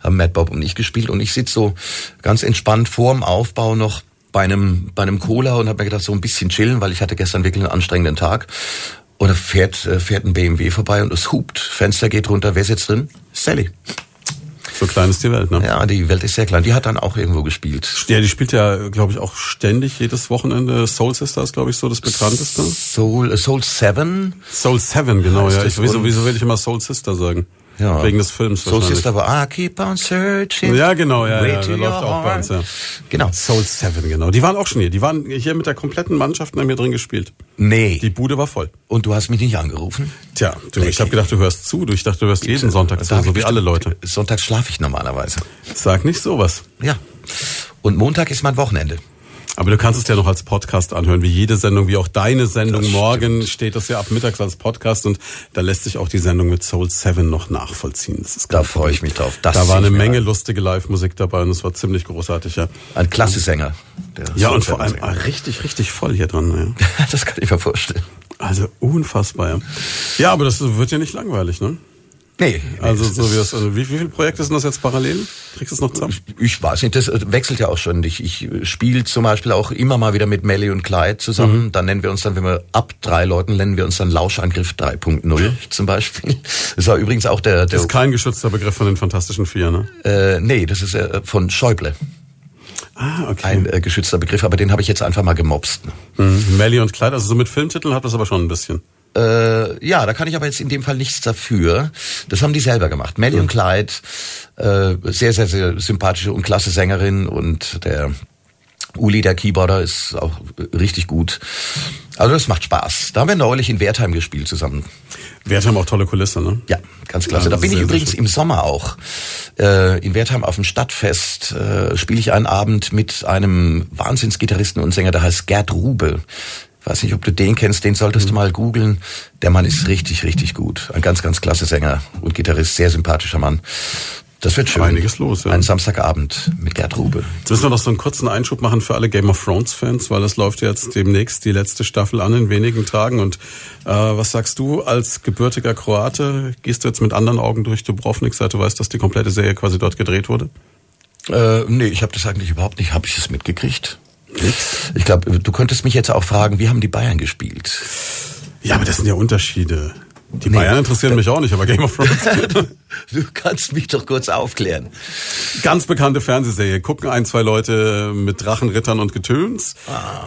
haben Matt Bob und ich gespielt und ich sitze so ganz entspannt vorm Aufbau noch bei einem bei einem Cola und habe mir gedacht, so ein bisschen chillen, weil ich hatte gestern wirklich einen anstrengenden Tag. Da fährt äh, fährt ein BMW vorbei und es hupt, Fenster geht runter. Wer sitzt drin? Sally. so klein ist die Welt, ne? Ja, die Welt ist sehr klein. Die hat dann auch irgendwo gespielt. Ja, die spielt ja, glaube ich, auch ständig jedes Wochenende. Soul Sisters, glaube ich, so das bekannteste. Soul äh, Soul 7. Soul Seven, genau, ja. Ich, wieso, wieso will ich immer Soul Sister sagen? Ja. Wegen des Films Soul. Sister war I keep on searching. Ja, genau, ja, ja, der läuft auch bei uns, ja. Genau. Soul Seven, genau. Die waren auch schon hier. Die waren hier mit der kompletten Mannschaft haben hier drin gespielt. Nee. Die Bude war voll. Und du hast mich nicht angerufen? Tja, du, ich habe gedacht, du hörst zu. Du, ich dachte, du hörst jeden Sonntag zu, so wie alle Leute. Sonntags schlafe ich normalerweise. Sag nicht sowas. Ja. Und Montag ist mein Wochenende. Aber du kannst es ja noch als Podcast anhören, wie jede Sendung, wie auch deine Sendung. Morgen steht das ja ab mittags als Podcast und da lässt sich auch die Sendung mit Soul 7 noch nachvollziehen. Das ist Da freue ich mich drauf. Das da war eine Menge rein. lustige Live-Musik dabei und es war ziemlich großartig, ja. Ein klasse Sänger. der Ja, und vor allem richtig, richtig voll hier dran. Ja. Das kann ich mir vorstellen. Also unfassbar, ja. Ja, aber das wird ja nicht langweilig, ne? Nee. Also das so wie das, also wie, wie viele Projekte sind das jetzt parallel? Kriegst du es noch zusammen? Ich weiß nicht, das wechselt ja auch schon. Ich, ich spiele zum Beispiel auch immer mal wieder mit Melly und Clyde zusammen. Mhm. Dann nennen wir uns dann, wenn wir ab drei Leuten nennen wir uns dann Lauschangriff 3.0 zum Beispiel. Das war übrigens auch der, der Das ist kein geschützter Begriff von den Fantastischen Vier, ne? äh, nee, das ist äh, von Schäuble. Ah, okay. Ein äh, geschützter Begriff, aber den habe ich jetzt einfach mal gemobst. Mhm. Melly und Clyde, also so mit Filmtiteln hat das aber schon ein bisschen. Äh, ja, da kann ich aber jetzt in dem Fall nichts dafür. Das haben die selber gemacht. Melly und Clyde, äh, sehr, sehr, sehr sympathische und klasse Sängerin und der Uli, der Keyboarder, ist auch richtig gut. Also das macht Spaß. Da haben wir neulich in Wertheim gespielt zusammen. Wertheim auch tolle Kulisse, ne? Ja, ganz klasse. Ja, da bin ich übrigens schön. im Sommer auch. Äh, in Wertheim auf dem Stadtfest äh, spiele ich einen Abend mit einem Wahnsinnsgitarristen und Sänger, der heißt Gerd Rube. Ich weiß nicht, ob du den kennst, den solltest Mhm. du mal googeln. Der Mann ist richtig, richtig gut. Ein ganz, ganz klasse Sänger und Gitarrist, sehr sympathischer Mann. Das wird schön. Einiges los, ja. Ein Samstagabend mit Gerd Rube. Jetzt müssen wir noch so einen kurzen Einschub machen für alle Game of Thrones Fans, weil das läuft jetzt demnächst die letzte Staffel an in wenigen Tagen. Und äh, was sagst du als gebürtiger Kroate? Gehst du jetzt mit anderen Augen durch Dubrovnik, seit du weißt, dass die komplette Serie quasi dort gedreht wurde? Äh, nee, ich habe das eigentlich überhaupt nicht. Habe ich es mitgekriegt? Ich glaube, du könntest mich jetzt auch fragen, wie haben die Bayern gespielt? Ja, aber das sind ja Unterschiede. Die Nee. Bayern interessieren mich auch nicht, aber Game of Thrones. Du kannst mich doch kurz aufklären. Ganz bekannte Fernsehserie. Gucken ein, zwei Leute mit Drachenrittern und Getöns.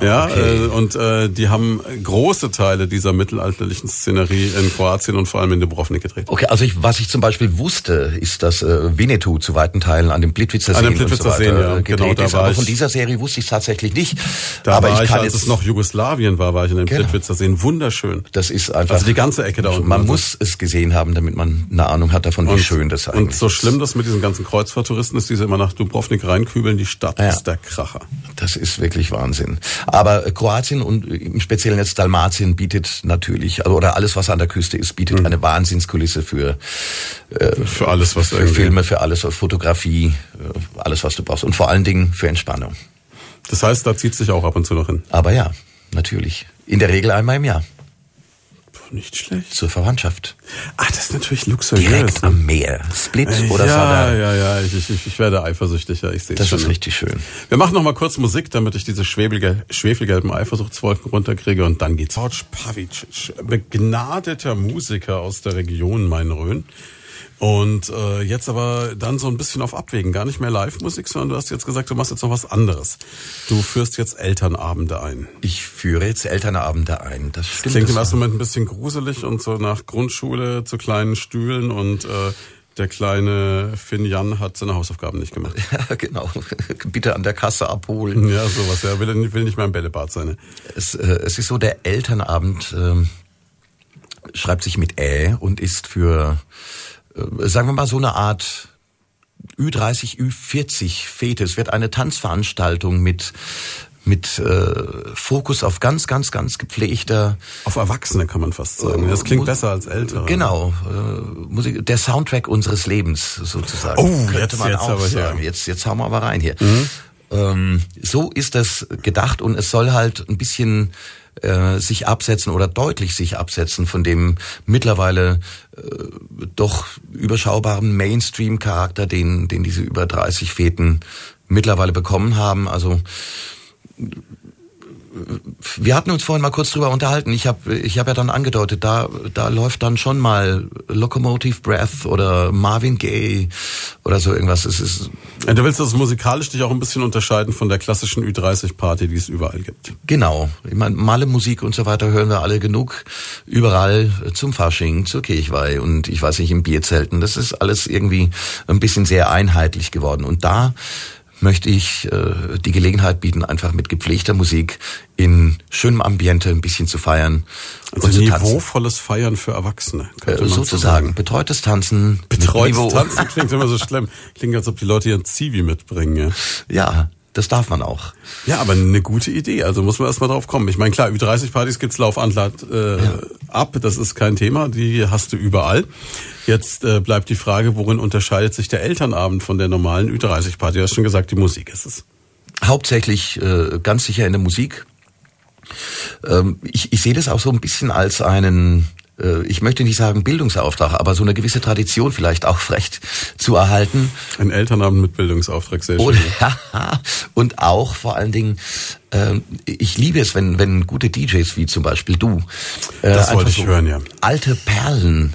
ja, okay. äh, und äh, die haben große Teile dieser mittelalterlichen Szenerie in Kroatien und vor allem in Dubrovnik gedreht. Okay, also ich, was ich zum Beispiel wusste, ist, dass äh, Winnetou zu weiten Teilen an dem Plitwitzer An Seen dem Plitwitzer so Seen, ja. Genau, da ist. war Aber ich- von dieser Serie wusste ich tatsächlich nicht. Da aber war ich, kann als jetzt, es noch Jugoslawien war, war ich in dem Genau. Plitwitzer Seen. Wunderschön. das ist einfach. Also die ganze Ecke da unten. Man Also- muss es gesehen haben, damit man eine Ahnung hat davon, wie schön das eigentlich Und so schlimm das mit diesen ganzen Kreuzfahrttouristen ist, die sie immer nach Dubrovnik reinkübeln, die Stadt Ja. ist der Kracher. Das ist wirklich Wahnsinn. Aber äh, Kroatien und äh, im Speziellen jetzt Dalmatien bietet natürlich, also, oder alles, was an der Küste ist, bietet Mhm. eine Wahnsinnskulisse für, Für alles, was für irgendwie... Filme, für alles, für Fotografie, äh, alles, was du brauchst. Und vor allen Dingen für Entspannung. Das heißt, da zieht sich auch ab und zu noch hin. Aber ja, natürlich. In der Regel einmal im Jahr. Nicht schlecht. Zur Verwandtschaft. Ah, das ist natürlich luxuriös. Direkt ne? am Meer. Split oder ja, Sadar. ja, ja, ich, ich, ich werde eifersüchtig, ja, ich sehe Das schon. ist richtig schön. Wir machen noch mal kurz Musik, damit ich diese schwefelgel schwefelgelben Eifersuchtswolken runterkriege und dann geht's. George Pavicic, begnadeter Musiker aus der Region Main-Rhön. Und äh, jetzt aber dann so ein bisschen auf Abwägen, gar nicht mehr Live-Musik, sondern du hast jetzt gesagt, du machst jetzt noch was anderes. Du führst jetzt Elternabende ein. Ich führe jetzt Elternabende ein. Das stimmt. Klingt im das ersten Moment ein bisschen gruselig und so nach Grundschule zu kleinen Stühlen und äh, der kleine Finn Jan hat seine Hausaufgaben nicht gemacht. Ja, genau. Bitte an der Kasse abholen. Ja, sowas. Er will, will nicht mehr im Bällebad sein. Es, äh, es ist so, der Elternabend ähm, schreibt sich mit Ä und ist für äh, sagen wir mal, so eine Art Ü30, Ü40 Fete. Es wird eine Tanzveranstaltung mit mit äh, Fokus auf ganz, ganz, ganz gepflegter. Auf Erwachsene kann man fast sagen. Das klingt Mu- besser als ältere. Genau, äh, Musik, der Soundtrack unseres Lebens sozusagen. Oh, könnte jetzt- man jetzt auch sagen. Jetzt, jetzt hauen wir aber rein hier. Ähm, so ist das gedacht und es soll halt ein bisschen äh, sich absetzen oder deutlich sich absetzen von dem mittlerweile äh, doch überschaubaren Mainstream-Charakter, den, den diese über 30 Feten mittlerweile bekommen haben. Also wir hatten uns vorhin mal kurz drüber unterhalten. Ich habe ich hab ja dann angedeutet, da, da läuft dann schon mal Locomotive Breath oder Marvin Gaye oder so irgendwas. Es ist Ja, Du willst das musikalisch dich auch ein bisschen unterscheiden von der klassischen Ü30-Party, die es überall gibt. genau. Ich meine, Malle-Musik und so weiter hören wir alle genug. Überall zum Fasching, zur Kirchweih und ich weiß nicht, im Bierzelten. Das ist alles irgendwie ein bisschen sehr einheitlich geworden. Und da möchte ich äh, die Gelegenheit bieten, einfach mit gepflegter Musik in schönem Ambiente ein bisschen zu feiern. Also und zu tanzen. niveauvolles Feiern für Erwachsene. könnte Äh, so sozusagen. sagen. Betreutes Tanzen. Betreutes. Tanzen klingt immer so schlimm. Klingt, als ob die Leute ihren Zivi mitbringen. Ja. Ja, das darf man auch. Ja, aber eine gute Idee. Also muss man erstmal drauf kommen. Ich meine, klar, Ü30-Partys gibt's Lauf an Land äh, ab. Das ist kein Thema. Die hast du überall. Jetzt äh, bleibt die Frage, worin unterscheidet sich der Elternabend von der normalen Ü30-Party? Du hast schon gesagt, die Musik ist es. Hauptsächlich äh, ganz sicher in der Musik. Ähm, ich, ich sehe das auch so ein bisschen als einen, ich möchte nicht sagen Bildungsauftrag, aber so eine gewisse Tradition vielleicht auch recht zu erhalten. Ein Elternabend mit Bildungsauftrag, sehr schön. Und, und auch vor allen Dingen, ähm, ich liebe es, wenn, wenn gute DJs wie zum Beispiel du äh, Das wollte ich hören, ja. alte Perlen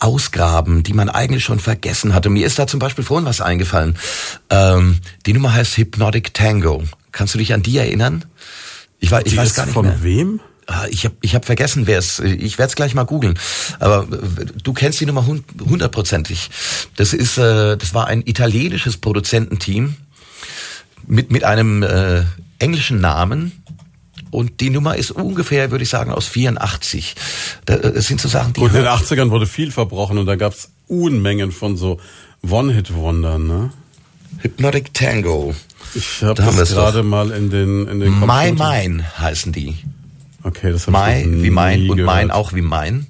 ausgraben, die man eigentlich schon vergessen hatte. Mir ist da zum Beispiel vorhin was eingefallen. Ähm, die Nummer heißt Hypnotic Tango. Kannst du dich an die erinnern? Ich, weiß, ich Die weiß gar nicht von mehr. wem? Ah, Ich habe ich hab vergessen, wer es. Ich werde es gleich mal googeln. Aber äh, du kennst die Nummer hund- hundertprozentig. Das ist, äh, das war ein italienisches Produzententeam mit mit einem äh, englischen Namen. Und die Nummer ist ungefähr, würde ich sagen, aus 84. Da, äh, Das sind so Sachen, die Gut, in den 80ern wurde viel verbrochen und da gab's Unmengen von so One-Hit-Wondern. Ne? Hypnotic Tango. Ich habe Da das gerade mal in den in den My Computer- Mine heißen die. Okay, das habe My ich wie mein und gehört. mein auch wie mein.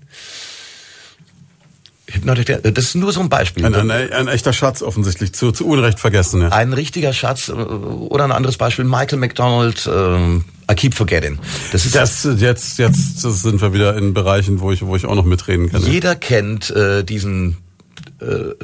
Das ist nur so ein Beispiel. Ein, ein, ein echter Schatz offensichtlich, zu, zu Unrecht vergessen. Ja. Ein richtiger Schatz äh, oder ein anderes Beispiel, Michael McDonald, ähm, I Keep Forgetting. Das ist Das, jetzt, jetzt sind wir wieder in Bereichen, wo ich, wo ich auch noch mitreden kann. jeder kennt äh, diesen äh,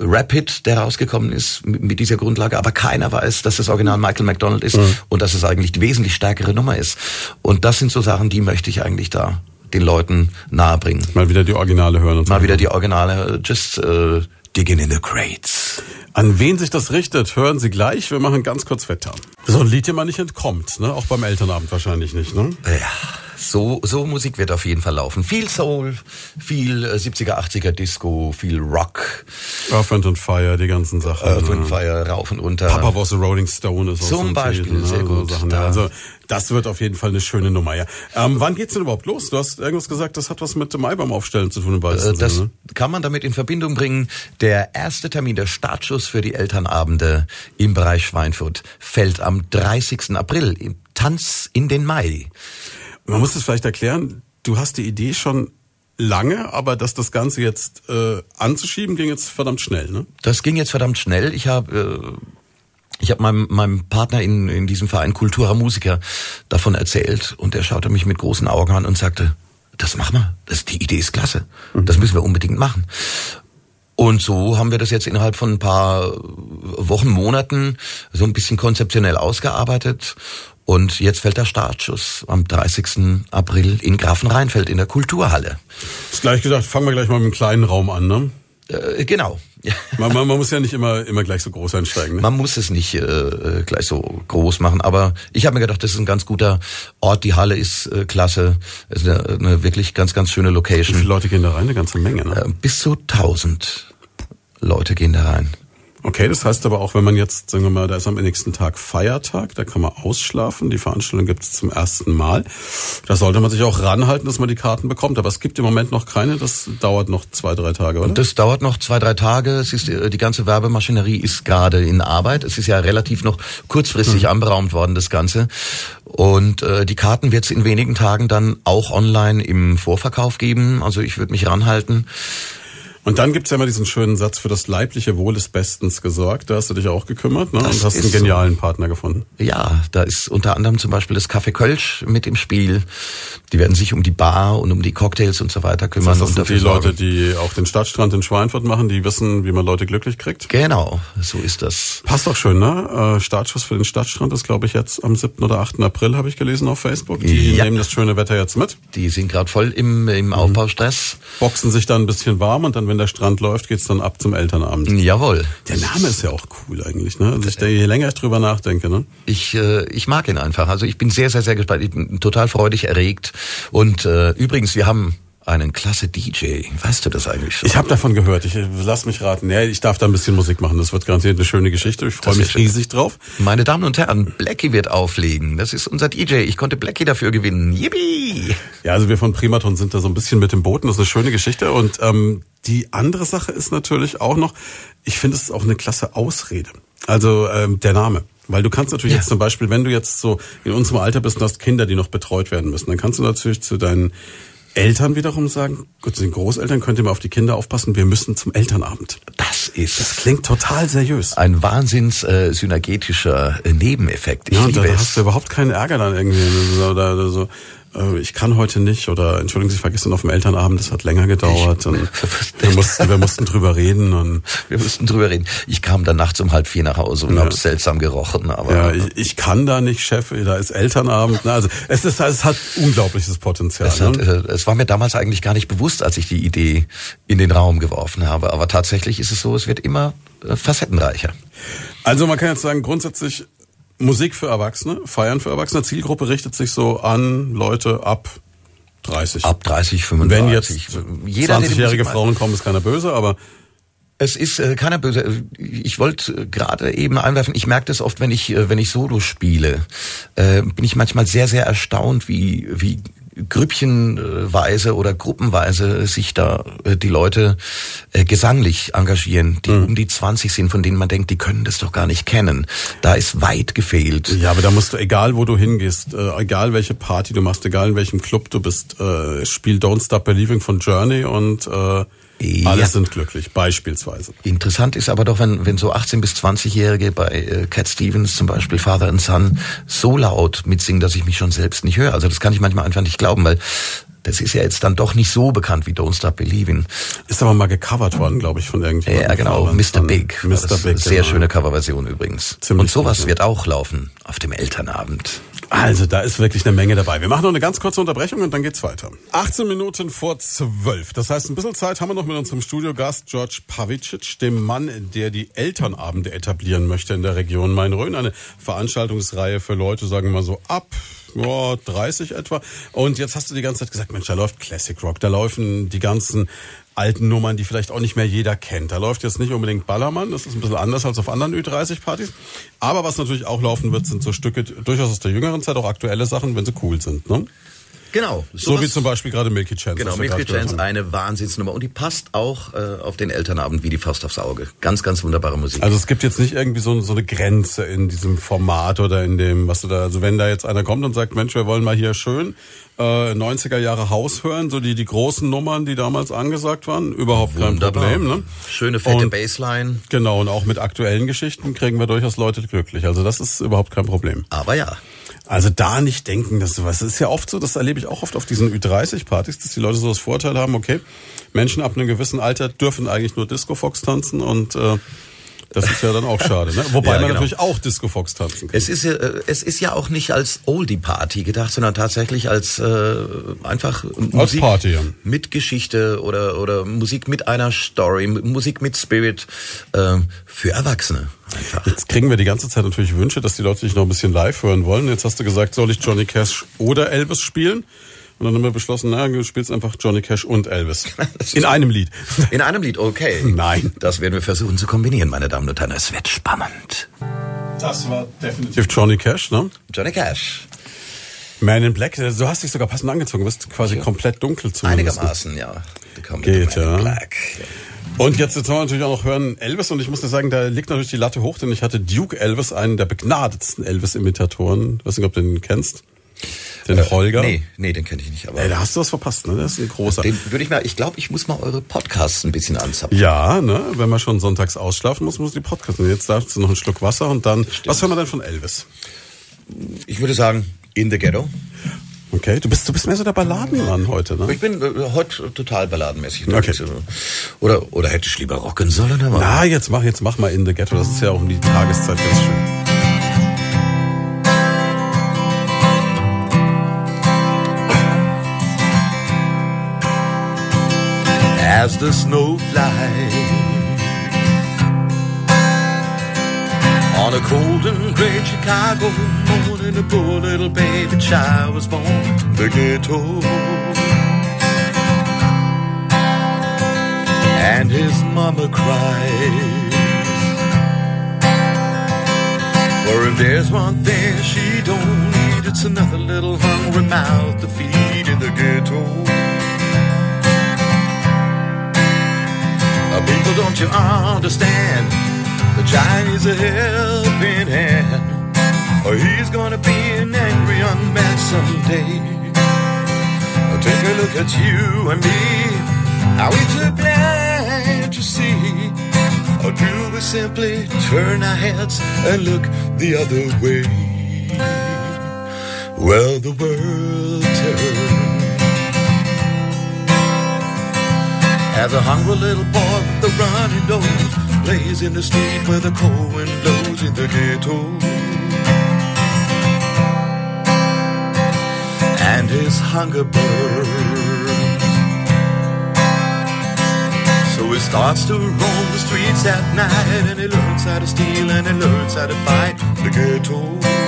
Rapid, der rausgekommen ist mit, mit dieser Grundlage, aber keiner weiß, dass das Original Michael McDonald ist Mhm. und dass es eigentlich die wesentlich stärkere Nummer ist. Und das sind so Sachen, die möchte ich eigentlich da den Leuten nahebringen. Mal wieder die Originale hören und. Mal wieder die Originale, äh, just äh, digging in the crates. An wen sich das richtet, hören Sie gleich. Wir machen ganz kurz Wetter. So ein Lied, dem man nicht entkommt, ne? Auch beim Elternabend wahrscheinlich nicht, ne? Ja, so, so Musik wird auf jeden Fall laufen. Viel Soul, viel äh, 70er, 80er Disco, viel Rock, Earth and Fire, die ganzen Sachen. Earth ne? and Fire, rauf und runter. Papa was a Rolling Stone ist Zum so Beispiel, Titel, ne? sehr So gut. Ja. Da- Also das wird auf jeden Fall eine schöne Nummer, ja. Ähm, wann geht's denn überhaupt los? Du hast irgendwas gesagt, das hat was mit dem Maibaum aufstellen zu tun im Äh, Das Sinne. kann man damit in Verbindung bringen. Der erste Termin, der Startschuss für die Elternabende im Bereich Schweinfurt fällt am 30. April im Tanz in den Mai. Man muss es vielleicht erklären, du hast die Idee schon lange, aber dass das Ganze jetzt äh, anzuschieben, ging jetzt verdammt schnell, ne? Das ging jetzt verdammt schnell. Ich habe äh, ich habe meinem, meinem Partner in, in diesem Verein Kultura Musiker davon erzählt und er schaute mich mit großen Augen an und sagte, das machen wir. Das, die Idee ist klasse. Das müssen wir unbedingt machen. Und so haben wir das jetzt innerhalb von ein paar Wochen, Monaten so ein bisschen konzeptionell ausgearbeitet. Und jetzt fällt der Startschuss am 30. April in Grafenrheinfeld in der Kulturhalle. Ist gleich gesagt, fangen wir gleich mal mit einem kleinen Raum an, ne? Äh, genau. Man, man, man muss ja nicht immer, immer gleich so groß einsteigen, ne? Man muss es nicht äh, gleich so groß machen, aber ich habe mir gedacht, das ist ein ganz guter Ort. Die Halle ist äh, klasse, es ist eine, eine wirklich ganz, ganz schöne Wie viele Location. Leute gehen da rein? Eine ganze Menge, ne? Äh, bis zu 1000 Leute gehen da rein. Okay, das heißt aber auch, wenn man jetzt, sagen wir mal, da ist am nächsten Tag Feiertag, da kann man ausschlafen. Die Veranstaltung gibt es zum ersten Mal. Da sollte man sich auch ranhalten, dass man die Karten bekommt. Aber es gibt im Moment noch keine. Das dauert noch zwei, drei Tage, oder? Das dauert noch zwei, drei Tage. Es ist, äh, die ganze Werbemaschinerie ist gerade in Arbeit. Es ist ja relativ noch kurzfristig Hm. anberaumt worden, das Ganze. Und äh, die Karten wird es in wenigen Tagen dann auch online im Vorverkauf geben. Also ich würde mich ranhalten. Und dann gibt's ja immer diesen schönen Satz, für das leibliche Wohl des Bestens gesorgt. Da hast du dich auch gekümmert ne? Das und hast einen ist so. genialen Partner gefunden. Ja, da ist unter anderem zum Beispiel das Café Kölsch mit im Spiel. Die werden sich um die Bar und um die Cocktails und so weiter kümmern. Das, das und sind die Leute, sorgen. die auch den Stadtstrand in Schweinfurt machen, die wissen, wie man Leute glücklich kriegt. Genau, so ist das. Passt doch schön, ne? Äh, Startschuss für den Stadtstrand ist, glaube ich, jetzt am 7. oder 8. April, habe ich gelesen auf Facebook. Die Ja. nehmen das schöne Wetter jetzt mit, Die sind gerade voll im, Mhm. im Aufbaustress. boxen sich dann ein bisschen warm und dann, wenn der Strand läuft, geht's dann ab zum Elternabend. Jawohl. Der Name ist ja auch cool eigentlich, ne? Also ich, denke, je länger ich drüber nachdenke, ne? Ich, äh, ich mag ihn einfach. Also ich bin sehr, sehr, sehr gespannt. Ich bin total freudig erregt. Und äh, übrigens, wir haben einen klasse DJ. Weißt du das eigentlich schon? Ich habe davon gehört. Ich äh, lass mich raten. Nee, ich darf da ein bisschen Musik machen. Das wird garantiert eine schöne Geschichte. Ich freue mich riesig drauf. Meine Damen und Herren, Blackie wird auflegen. Das ist unser DJ. Ich konnte Blackie dafür gewinnen. Yippie! Ja, also wir von Primaton sind da so ein bisschen mit dem Boot. und Das ist eine schöne Geschichte. Und ähm, die andere Sache ist natürlich auch noch, ich finde es ist auch eine klasse Ausrede. Also ähm, der Name. Weil du kannst natürlich Ja. jetzt zum Beispiel, wenn du jetzt so in unserem Alter bist und hast Kinder, die noch betreut werden müssen, dann kannst du natürlich zu deinen Eltern wiederum sagen, gut, zu den Großeltern könnt ihr mal auf die Kinder aufpassen, wir müssen zum Elternabend. Das ist Das klingt total seriös. ein wahnsinns äh, synergetischer äh, Nebeneffekt. Ich Ja, und es. hast du überhaupt keinen Ärger dann irgendwie. Oder, oder so, äh, ich kann heute nicht oder entschuldigen Sie, vergessen auf dem Elternabend, das hat länger gedauert. Und wir, mussten, wir mussten drüber reden und Wir mussten drüber reden. Ich kam dann nachts um halb vier nach Hause und Ja. hab's seltsam gerochen. Aber ja, ich, ich kann da nicht, Chef, da ist Elternabend. Na, Also es, ist, es hat unglaubliches Potenzial. Es, hat, ne? äh, es war mir damals eigentlich gar nicht bewusst, als ich die Idee in den Raum geworfen habe. Aber tatsächlich ist es so, es wird immer äh, facettenreicher. Also man kann jetzt sagen, grundsätzlich Musik für Erwachsene, Feiern für Erwachsene. Zielgruppe richtet sich so an Leute ab 30. Ab 30, 35. Wenn jetzt Jeder, der die 20-jährige Musik mag. Frauen kommen, ist keiner böse, aber Es ist äh, keiner böse. Ich wollte äh, gerade eben einwerfen, ich merke das oft, wenn ich, äh, wenn ich Solo spiele, äh, bin ich manchmal sehr, sehr erstaunt, wie, wie grüppchenweise oder gruppenweise sich da äh, die Leute äh, gesanglich engagieren, die um die 20 sind, von denen man denkt, die können das doch gar nicht kennen. Da ist weit gefehlt. Ja, aber da musst du, egal wo du hingehst, äh, egal welche Party du machst, egal in welchem Club du bist, spiel Don't Stop Believing von Journey und äh, Ja. alle sind glücklich, beispielsweise. Interessant ist aber doch, wenn, wenn so 18- bis 20-Jährige bei äh, Cat Stevens zum Beispiel, Father and Son, so laut mitsingen, dass ich mich schon selbst nicht höre. Also das kann ich manchmal einfach nicht glauben, weil das ist ja jetzt dann doch nicht so bekannt wie Don't Stop Believing. Ist aber mal gecovert worden, glaube ich, von irgendjemandem. Ja, genau, Mr. Big. Mr. Big, Sehr genau. schöne Coverversion übrigens. Ziemlich Und sowas gut, wird auch laufen auf dem Elternabend. Also, da ist wirklich eine Menge dabei. Wir machen noch eine ganz kurze Unterbrechung und dann geht's weiter. 18 Minuten vor 12. Das heißt, ein bisschen Zeit haben wir noch mit unserem Studiogast George Pavicic, dem Mann, der die Elternabende etablieren möchte in der Region Main-Rhön. Eine Veranstaltungsreihe für Leute, sagen wir mal so ab ja, 30 etwa. Und jetzt hast du die ganze Zeit gesagt, Mensch, da läuft Classic Rock, da laufen die ganzen alten Nummern, die vielleicht auch nicht mehr jeder kennt. Da läuft jetzt nicht unbedingt Ballermann, das ist ein bisschen anders als auf anderen Ü30-Partys. Aber was natürlich auch laufen wird, sind so Stücke durchaus aus der jüngeren Zeit, auch aktuelle Sachen, wenn sie cool sind. Ne? Genau. So wie zum Beispiel gerade Milky Chance. Genau, Milky Chance, eine Wahnsinnsnummer. Und die passt auch äh, auf den Elternabend wie die Faust aufs Auge. Ganz, ganz wunderbare Musik. Also es gibt jetzt nicht irgendwie so, so eine Grenze in diesem Format oder in dem, was du da, also wenn da jetzt einer kommt und sagt, Mensch, wir wollen mal hier schön äh, 90er Jahre Haus hören, so die, die großen Nummern, die damals angesagt waren, überhaupt kein Wunderbar. Problem. Ne? Schöne fette Und- Bassline. Genau, und auch mit aktuellen Geschichten kriegen wir durchaus Leute glücklich. Also das ist überhaupt kein Problem. Aber ja. Also da nicht denken, dass was ist ja oft so, das erlebe ich auch oft auf diesen Ü30-Partys, dass die Leute so das Vorteil haben, okay, Menschen ab einem gewissen Alter dürfen eigentlich nur Disco Fox tanzen und äh, das ist ja dann auch schade. Ne? Wobei Ja, man genau. natürlich auch Disco Fox tanzen kann. Es ist, äh, es ist ja auch nicht als Oldie-Party gedacht, sondern tatsächlich als äh, einfach Musik Party, ja. mit Geschichte oder, oder Musik mit einer Story, Musik mit Spirit äh, für Erwachsene. Einfach. Jetzt kriegen wir die ganze Zeit natürlich Wünsche, dass die Leute dich noch ein bisschen live hören wollen. Jetzt hast du gesagt, soll ich Johnny Cash oder Elvis spielen? Und dann haben wir beschlossen, na, du spielst einfach Johnny Cash und Elvis. In einem Lied. In einem Lied, okay. Nein. Das werden wir versuchen zu kombinieren, meine Damen und Herren. Es wird spannend. Das war definitiv Johnny Cash, ne? Johnny Cash. Man in Black, du hast dich sogar passend angezogen, du bist quasi komplett dunkel zumindest. Einigermaßen, ja. Geht, ja. Black. Und jetzt, jetzt wollen wir natürlich auch noch hören Elvis und ich muss dir sagen, da liegt natürlich die Latte hoch, denn ich hatte Duke Elvis, einen der begnadetsten Elvis-Imitatoren. Weiß nicht, ob du den kennst. Den Holger. Nee, nee, den kenne ich nicht, aber Ey, da hast du was verpasst, ne? Das ist ein großer. den würde ich mal, ich glaube, ich muss mal eure Podcasts ein bisschen anzapfen. Ja, ne? Wenn man schon sonntags ausschlafen muss, muss die Podcast. Und jetzt darfst du noch einen Schluck Wasser und dann. Was hören wir denn von Elvis? Ich würde sagen, In the Ghetto. Okay, du bist, du bist mehr so der Balladenmann heute, ne? Ich bin äh, heute total balladenmäßig Okay. unterwegs. Oder, oder hätte ich lieber rocken sollen? Aber Na, jetzt mach, jetzt mach mal in the Ghetto. Das ist ja auch um die Tageszeit ganz schön. As the snow flies on a cold and gray Chicago morning. A poor little baby child was born the ghetto, and his mama cries. For if there's one thing she don't need, it's another little hungry mouth to feed in the ghetto. People, don't you understand? The Chinese a helping hand, or he's gonna be an angry young man someday. Uh, Take a look at you and me. Are we too blind to see? Or do we simply turn our heads and look the other way? Well, the world As a hungry little boy with the running nose plays in the street where the cold wind blows in the ghetto. And his hunger burns. So he starts to roam the streets at night and he learns how to steal and he learns how to fight the ghetto.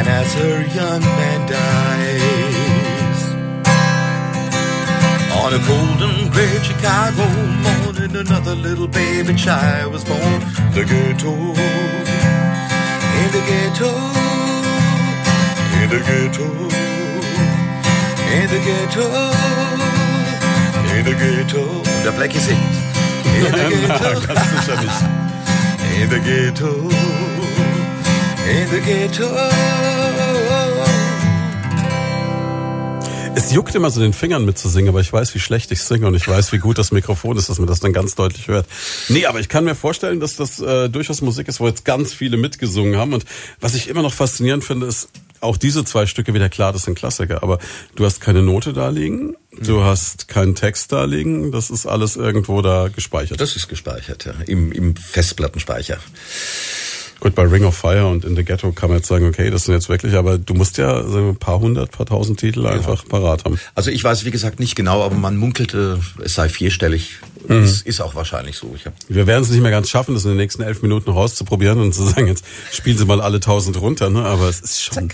And as her young man dies On a cold and gray Chicago morning Another little baby child was born The ghetto In the ghetto In the ghetto In the ghetto In the ghetto der Blackie singt In the ghetto Ganz sicher nicht. In the ghetto, in the ghetto. Es juckt immer so den Fingern mitzusingen, aber ich weiß, wie schlecht ich singe und ich weiß, wie gut das Mikrofon ist, dass man das dann ganz deutlich hört. Nee, aber ich kann mir vorstellen, dass das äh, durchaus Musik ist, wo jetzt ganz viele mitgesungen haben. Und was ich immer noch faszinierend finde, ist auch diese zwei Stücke wieder klar, das sind Klassiker, aber du hast keine Note da liegen, du hast keinen Text da liegen, das ist alles irgendwo da gespeichert. Das ist gespeichert, ja, im, im Festplattenspeicher. Gut, bei Ring of Fire und In the Ghetto kann man jetzt sagen, okay, das sind jetzt wirklich, aber du musst ja wir, ein paar hundert, paar tausend Titel einfach parat haben. Also ich weiß, wie gesagt, nicht genau, aber man munkelte, es sei vierstellig. Mhm. Ist, ist auch wahrscheinlich so. Ich hab, Wir werden es nicht mehr ganz schaffen, das in den nächsten elf Minuten rauszuprobieren und zu sagen, jetzt spielen Sie mal alle tausend runter, ne? aber es ist schon...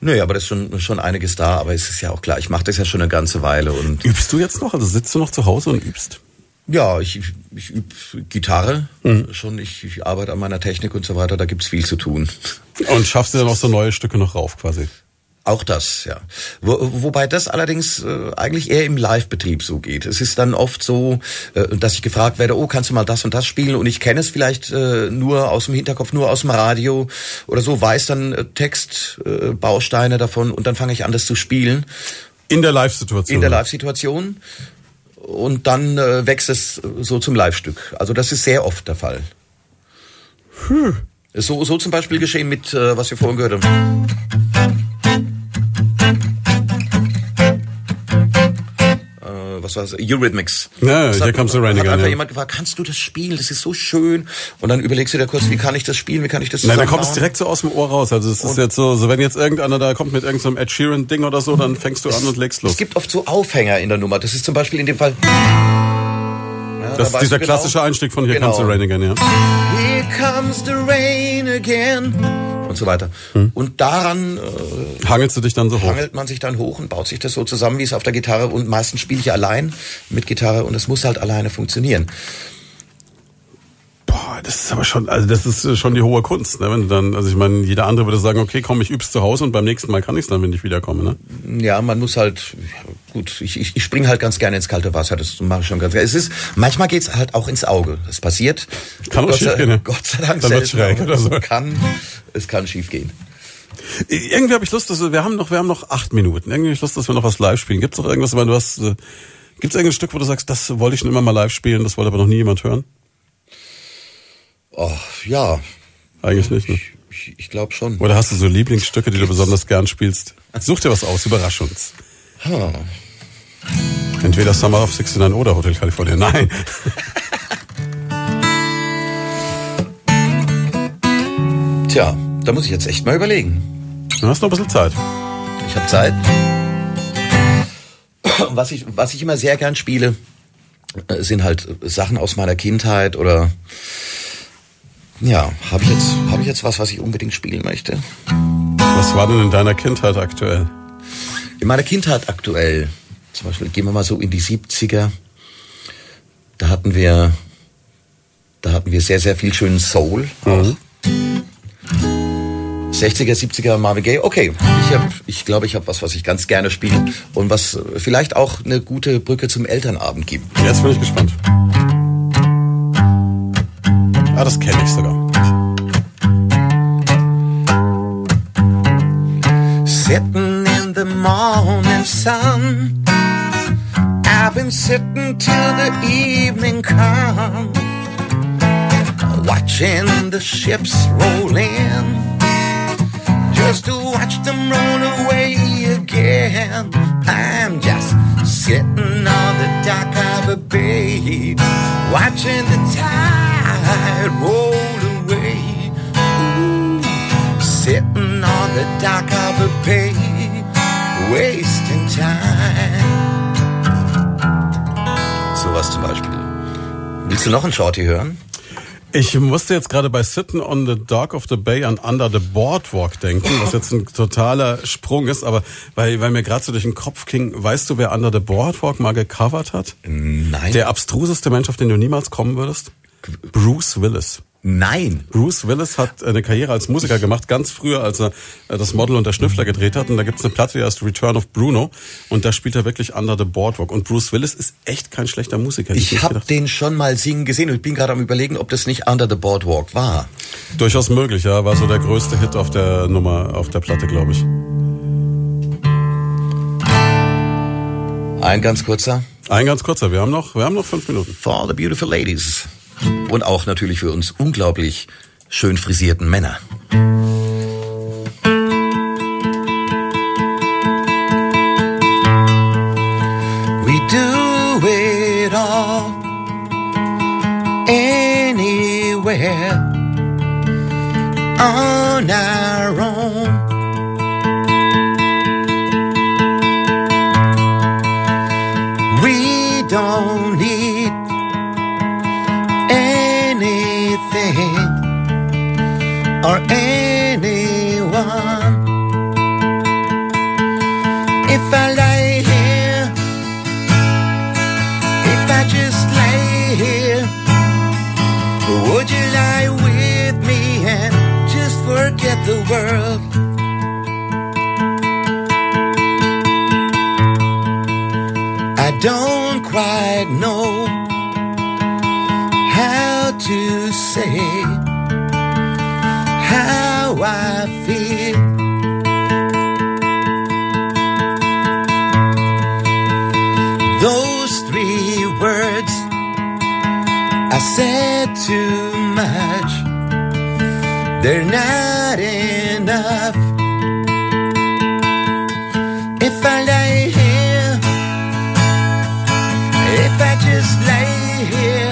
nö, aber das ist schon, schon einiges da, aber es ist ja auch klar, ich mache das ja schon eine ganze Weile und Übst du jetzt noch? Also sitzt du noch zu Hause und übst? Ja, ich, ich übe Gitarre Mhm. schon, ich, ich arbeite an meiner Technik und so weiter, da gibt's viel zu tun. Und schaffst du dann auch so neue Stücke noch rauf quasi? Auch das, ja. Wo, wobei das allerdings äh, eigentlich eher im Live-Betrieb so geht. Es ist dann oft so, äh, dass ich gefragt werde, oh, kannst du mal das und das spielen? Und ich kenne es vielleicht äh, nur aus dem Hinterkopf, nur aus dem Radio oder so, weiß dann äh, Textbausteine äh, Bausteine davon und dann fange ich an, das zu spielen In der Live-Situation? in der Live-Situation und dann äh, wächst es so zum Live-Stück. Also das ist sehr oft der Fall. So, so zum Beispiel geschehen mit, äh, was wir vorhin gehört haben. Was war's? Eurythmics. Ja, Das hat- Comes the Rain Hat einfach ja. jemand gefragt, kannst du das spielen? Das ist so schön. Und dann überlegst du dir kurz, wie kann ich das spielen? Wie kann ich das Nein, dann kommt es direkt so aus dem Ohr raus. Also es ist jetzt so, so wenn jetzt irgendeiner da kommt mit irgendeinem Ed Sheeran Ding oder so, dann fängst du an und legst los. Es gibt oft so Aufhänger in der Nummer. Das ist zum Beispiel in dem Fall. Da Das ist dieser genau, klassische Einstieg von Here Genau. Comes the Rain Again, ja. Here comes the rain again. Und so weiter. Hm. Und daran äh, Hangelst du dich dann so hoch? hangelt man sich dann hoch und baut sich das so zusammen, wie es auf der Gitarre. Und meistens spiele ich allein mit Gitarre und es muss halt alleine funktionieren. Boah, das ist aber schon, also das ist äh, schon die hohe Kunst, ne? Wenn du dann, also ich meine, jeder andere würde sagen, okay, komm, ich üb's zu Hause und beim nächsten Mal kann ich's dann, wenn ich wiederkomme, ne? Ja, man muss halt, gut, ich, ich, ich spring halt ganz gerne ins kalte Wasser, das mache ich schon ganz gerne. Es ist, manchmal geht's halt auch ins Auge. Das passiert. Kann auch Gott sei- schiefgehen, ne? Gott sei Dank Dann wird's schräg oder so. Es kann, es kann schief gehen. Irgendwie habe ich Lust, dass wir, wir haben noch, wir haben noch acht Minuten. Irgendwie hab ich Lust, dass wir noch was live spielen. Gibt's noch irgendwas, weil du hast, äh, gibt's irgendein Stück, wo du sagst, das wollte ich schon immer mal live spielen, das wollte aber noch nie jemand hören? Oh, ja, Eigentlich nicht, ne? ich, ich glaube schon. Oder hast du so Lieblingsstücke, die du besonders gern spielst? Such dir was aus, überrasch uns. Hm. Entweder Summer of 69 oder Hotel California. Nein. Tja, da muss ich jetzt echt mal überlegen. Du hast noch ein bisschen Zeit. Ich habe Zeit. Was ich, was ich immer sehr gern spiele, äh, sind halt Sachen aus meiner Kindheit oder ja, habe ich jetzt habe ich jetzt was, was ich unbedingt spielen möchte? Was war denn in deiner Kindheit aktuell? In meiner Kindheit aktuell, zum Beispiel gehen wir mal so in die 70er, da hatten wir da hatten wir sehr sehr viel schönen Soul auch. 60er, 70er Marvin Gaye. Okay, ich habe, ich glaube, ich habe was, was ich ganz gerne spiele und was vielleicht auch eine gute Brücke zum Elternabend gibt. Jetzt bin ich gespannt. Ah, das kenne ich sogar. Sitting in the morning sun, I've been sitting till the evening come, watching the ships roll in, just to watch them roll away again. I'm just sitting on the dock of a bay, watching the tide roll away. Ooh, sitting on the dock of a bay, wasting time. Sowas zum Beispiel. Willst du noch ein Shorty hören? Ich musste jetzt gerade bei Sitting on the Dock of the Bay an Under the Boardwalk denken, was jetzt ein totaler Sprung ist, aber weil, weil mir gerade so durch den Kopf ging, weißt du, wer Under the Boardwalk mal gecovert hat? Nein. Der abstruseste Mensch, auf den du niemals kommen würdest? Bruce Willis. Nein. Bruce Willis hat eine Karriere als Musiker gemacht, ganz früher, als er äh, das Model und der Schnüffler gedreht hat. Und da gibt's eine Platte, die heißt Return of Bruno. Und da spielt er wirklich Under the Boardwalk. Und Bruce Willis ist echt kein schlechter Musiker. Ich habe den schon mal singen gesehen und ich bin gerade am überlegen, ob das nicht Under the Boardwalk war. Durchaus möglich, ja. War so der größte Hit auf der Nummer, auf der Platte, glaube ich. Ein ganz kurzer. Ein ganz kurzer, wir haben noch, wir haben noch fünf Minuten. For all the beautiful ladies. Und auch natürlich für uns unglaublich schön frisierten Männer. We do it all anywhere on our don't quite know how to say how I feel. Those three words I said too much. They're not enough. just lay here.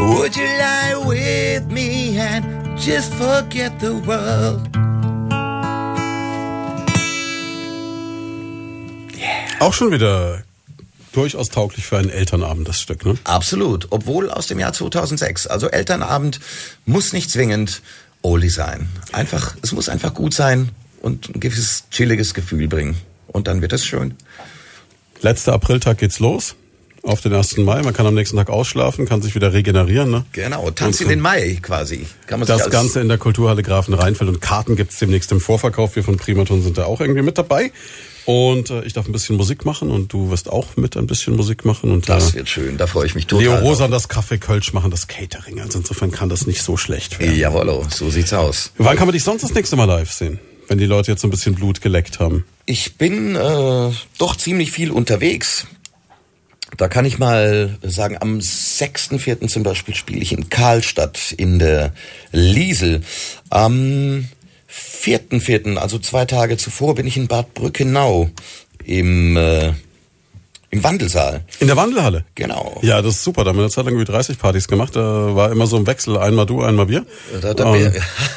Would you lie with me and just forget the world? Auch schon wieder durchaus tauglich für einen Elternabend, das Stück, ne? Absolut, obwohl aus dem Jahr 2006. Also Elternabend muss nicht zwingend Oldie sein. Einfach, es muss einfach gut sein und ein gewisses chilliges Gefühl bringen. Und dann wird es schön. Letzter Apriltag geht's los. Auf den 1. Mai. Man kann am nächsten Tag ausschlafen, kann sich wieder regenerieren. Ne? Genau, Tanz in den Mai quasi. Kann man Das Ganze in der Kulturhalle Grafen Rheinfeld und Karten gibt's demnächst im Vorverkauf. Wir von Primaton sind da auch irgendwie mit dabei. Und äh, ich darf ein bisschen Musik machen und du wirst auch mit ein bisschen Musik machen. Und Das äh, wird schön, da freue ich mich total. Leo. Rosa und das Café Kölsch machen das Catering. Also insofern kann das nicht so schlecht werden. Jawollo, so sieht's aus. Wann kann man dich sonst das nächste Mal live sehen? Wenn die Leute jetzt so ein bisschen Blut geleckt haben. Ich bin äh, doch ziemlich viel unterwegs. Da kann ich mal sagen, am 6.4. zum Beispiel spiele ich in Karlstadt in der Liesel. Am 4.4., also zwei Tage zuvor, bin ich in Bad Brückenau im, äh, im Wandelsaal. In der Wandelhalle? Genau. Ja, das ist super. Da haben wir eine Zeit lang irgendwie 30 Partys gemacht. Da war immer so ein Wechsel. Einmal du, einmal wir. Da, da, Ähm,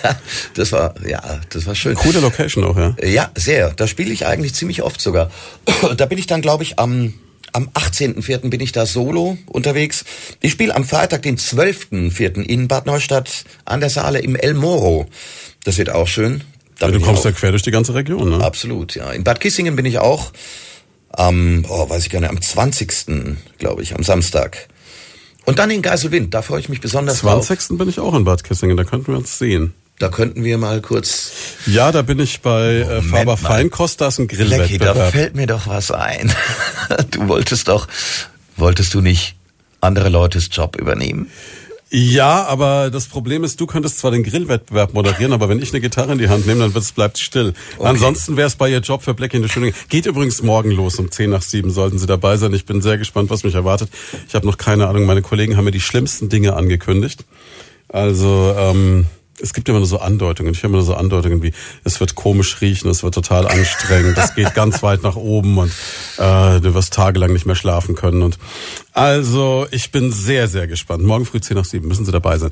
das war, ja, das war schön. coole Location auch, ja. Ja, sehr. Da spiele ich eigentlich ziemlich oft sogar. Da bin ich dann, glaube ich, am, am 18.04. bin ich da solo unterwegs. Ich spiele am Freitag, den 12.04. in Bad Neustadt an der Saale im El Moro. Das wird auch schön. Ja du kommst ja quer durch die ganze Region, ne? Absolut, ja. In Bad Kissingen bin ich auch am, oh, weiß ich gar nicht, am 20., glaube ich, am Samstag. Und dann in Geiselwind, da freue ich mich besonders drauf. 20. bin ich auch in Bad Kissingen. Da könnten wir uns sehen. Da könnten wir mal kurz Ja, da bin ich bei äh, Faber. Feinkost. Da ist ein Lecky, da Grillwettbewerb. fällt mir doch was ein. Du wolltest doch, wolltest du nicht andere Leutes Job übernehmen? Ja, aber das Problem ist, du könntest zwar den Grillwettbewerb moderieren, aber wenn ich eine Gitarre in die Hand nehme, dann wird's, bleibt still. Ansonsten wäre es bei ihr Job für Black in the Studio. Geht übrigens morgen los um 10 nach 7 sollten Sie dabei sein. Ich bin sehr gespannt, was mich erwartet. Ich habe noch keine Ahnung. Meine Kollegen haben mir die schlimmsten Dinge angekündigt. Also ähm, es gibt immer nur so Andeutungen. Ich höre immer nur so Andeutungen wie, es wird komisch riechen, es wird total anstrengend, es geht ganz weit nach oben und äh, du wirst tagelang nicht mehr schlafen können. Und also ich bin sehr, sehr gespannt. Morgen früh 10 nach 7 müssen Sie dabei sein.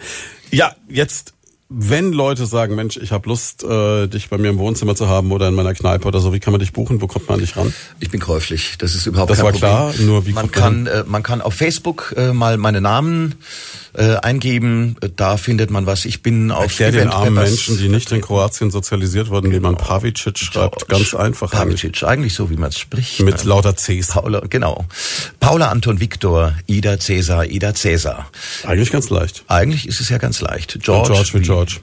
Ja, jetzt wenn Leute sagen, Mensch, ich habe Lust, äh, dich bei mir im Wohnzimmer zu haben oder in meiner Kneipe oder so, wie kann man dich buchen? Wo kommt man an dich ran? Ich bin käuflich, das ist überhaupt Das kein war Problem. klar, nur wie man kommt man kann, äh, man kann auf Facebook äh, mal meine Namen äh, eingeben, da findet man was. Ich bin auf Erklär den Event armen Peppers Menschen, die nicht in Kroatien sozialisiert wurden, wie man Pavicic schreibt, ganz einfach. eigentlich. Pavicic, eigentlich so, wie man es spricht. Mit ne? lauter Cs. Paula, genau. Paula Anton Viktor, Ida Cäsar, Ida Cäsar. Eigentlich ganz leicht. Eigentlich ist es ja ganz leicht. George, George wie George.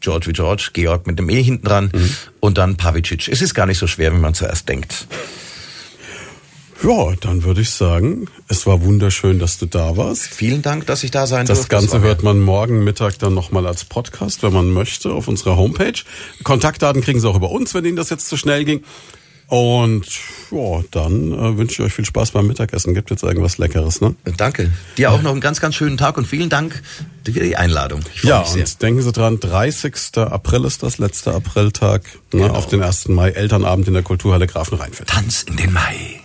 George wie George, Georg mit dem E hinten dran Mhm. und dann Pavicic. Es ist gar nicht so schwer, wie man zuerst denkt. Ja, dann würde ich sagen, es war wunderschön, dass du da warst. Vielen Dank, dass ich da sein Das durfte. Ganze war hört man morgen Mittag dann nochmal als Podcast, wenn man möchte, auf unserer Homepage. Kontaktdaten kriegen Sie auch über uns, wenn Ihnen das jetzt zu schnell ging. Und ja, dann äh, wünsche ich euch viel Spaß beim Mittagessen. Gibt jetzt irgendwas Leckeres, ne? Danke. Dir auch noch einen ganz, ganz schönen Tag und vielen Dank für die Einladung. Ja, und denken Sie dran, 30. April ist das, letzter Apriltag, ne, Genau. auf den 1. Mai, Elternabend in der Kulturhalle Grafen Rheinfeld. Tanz in den Mai.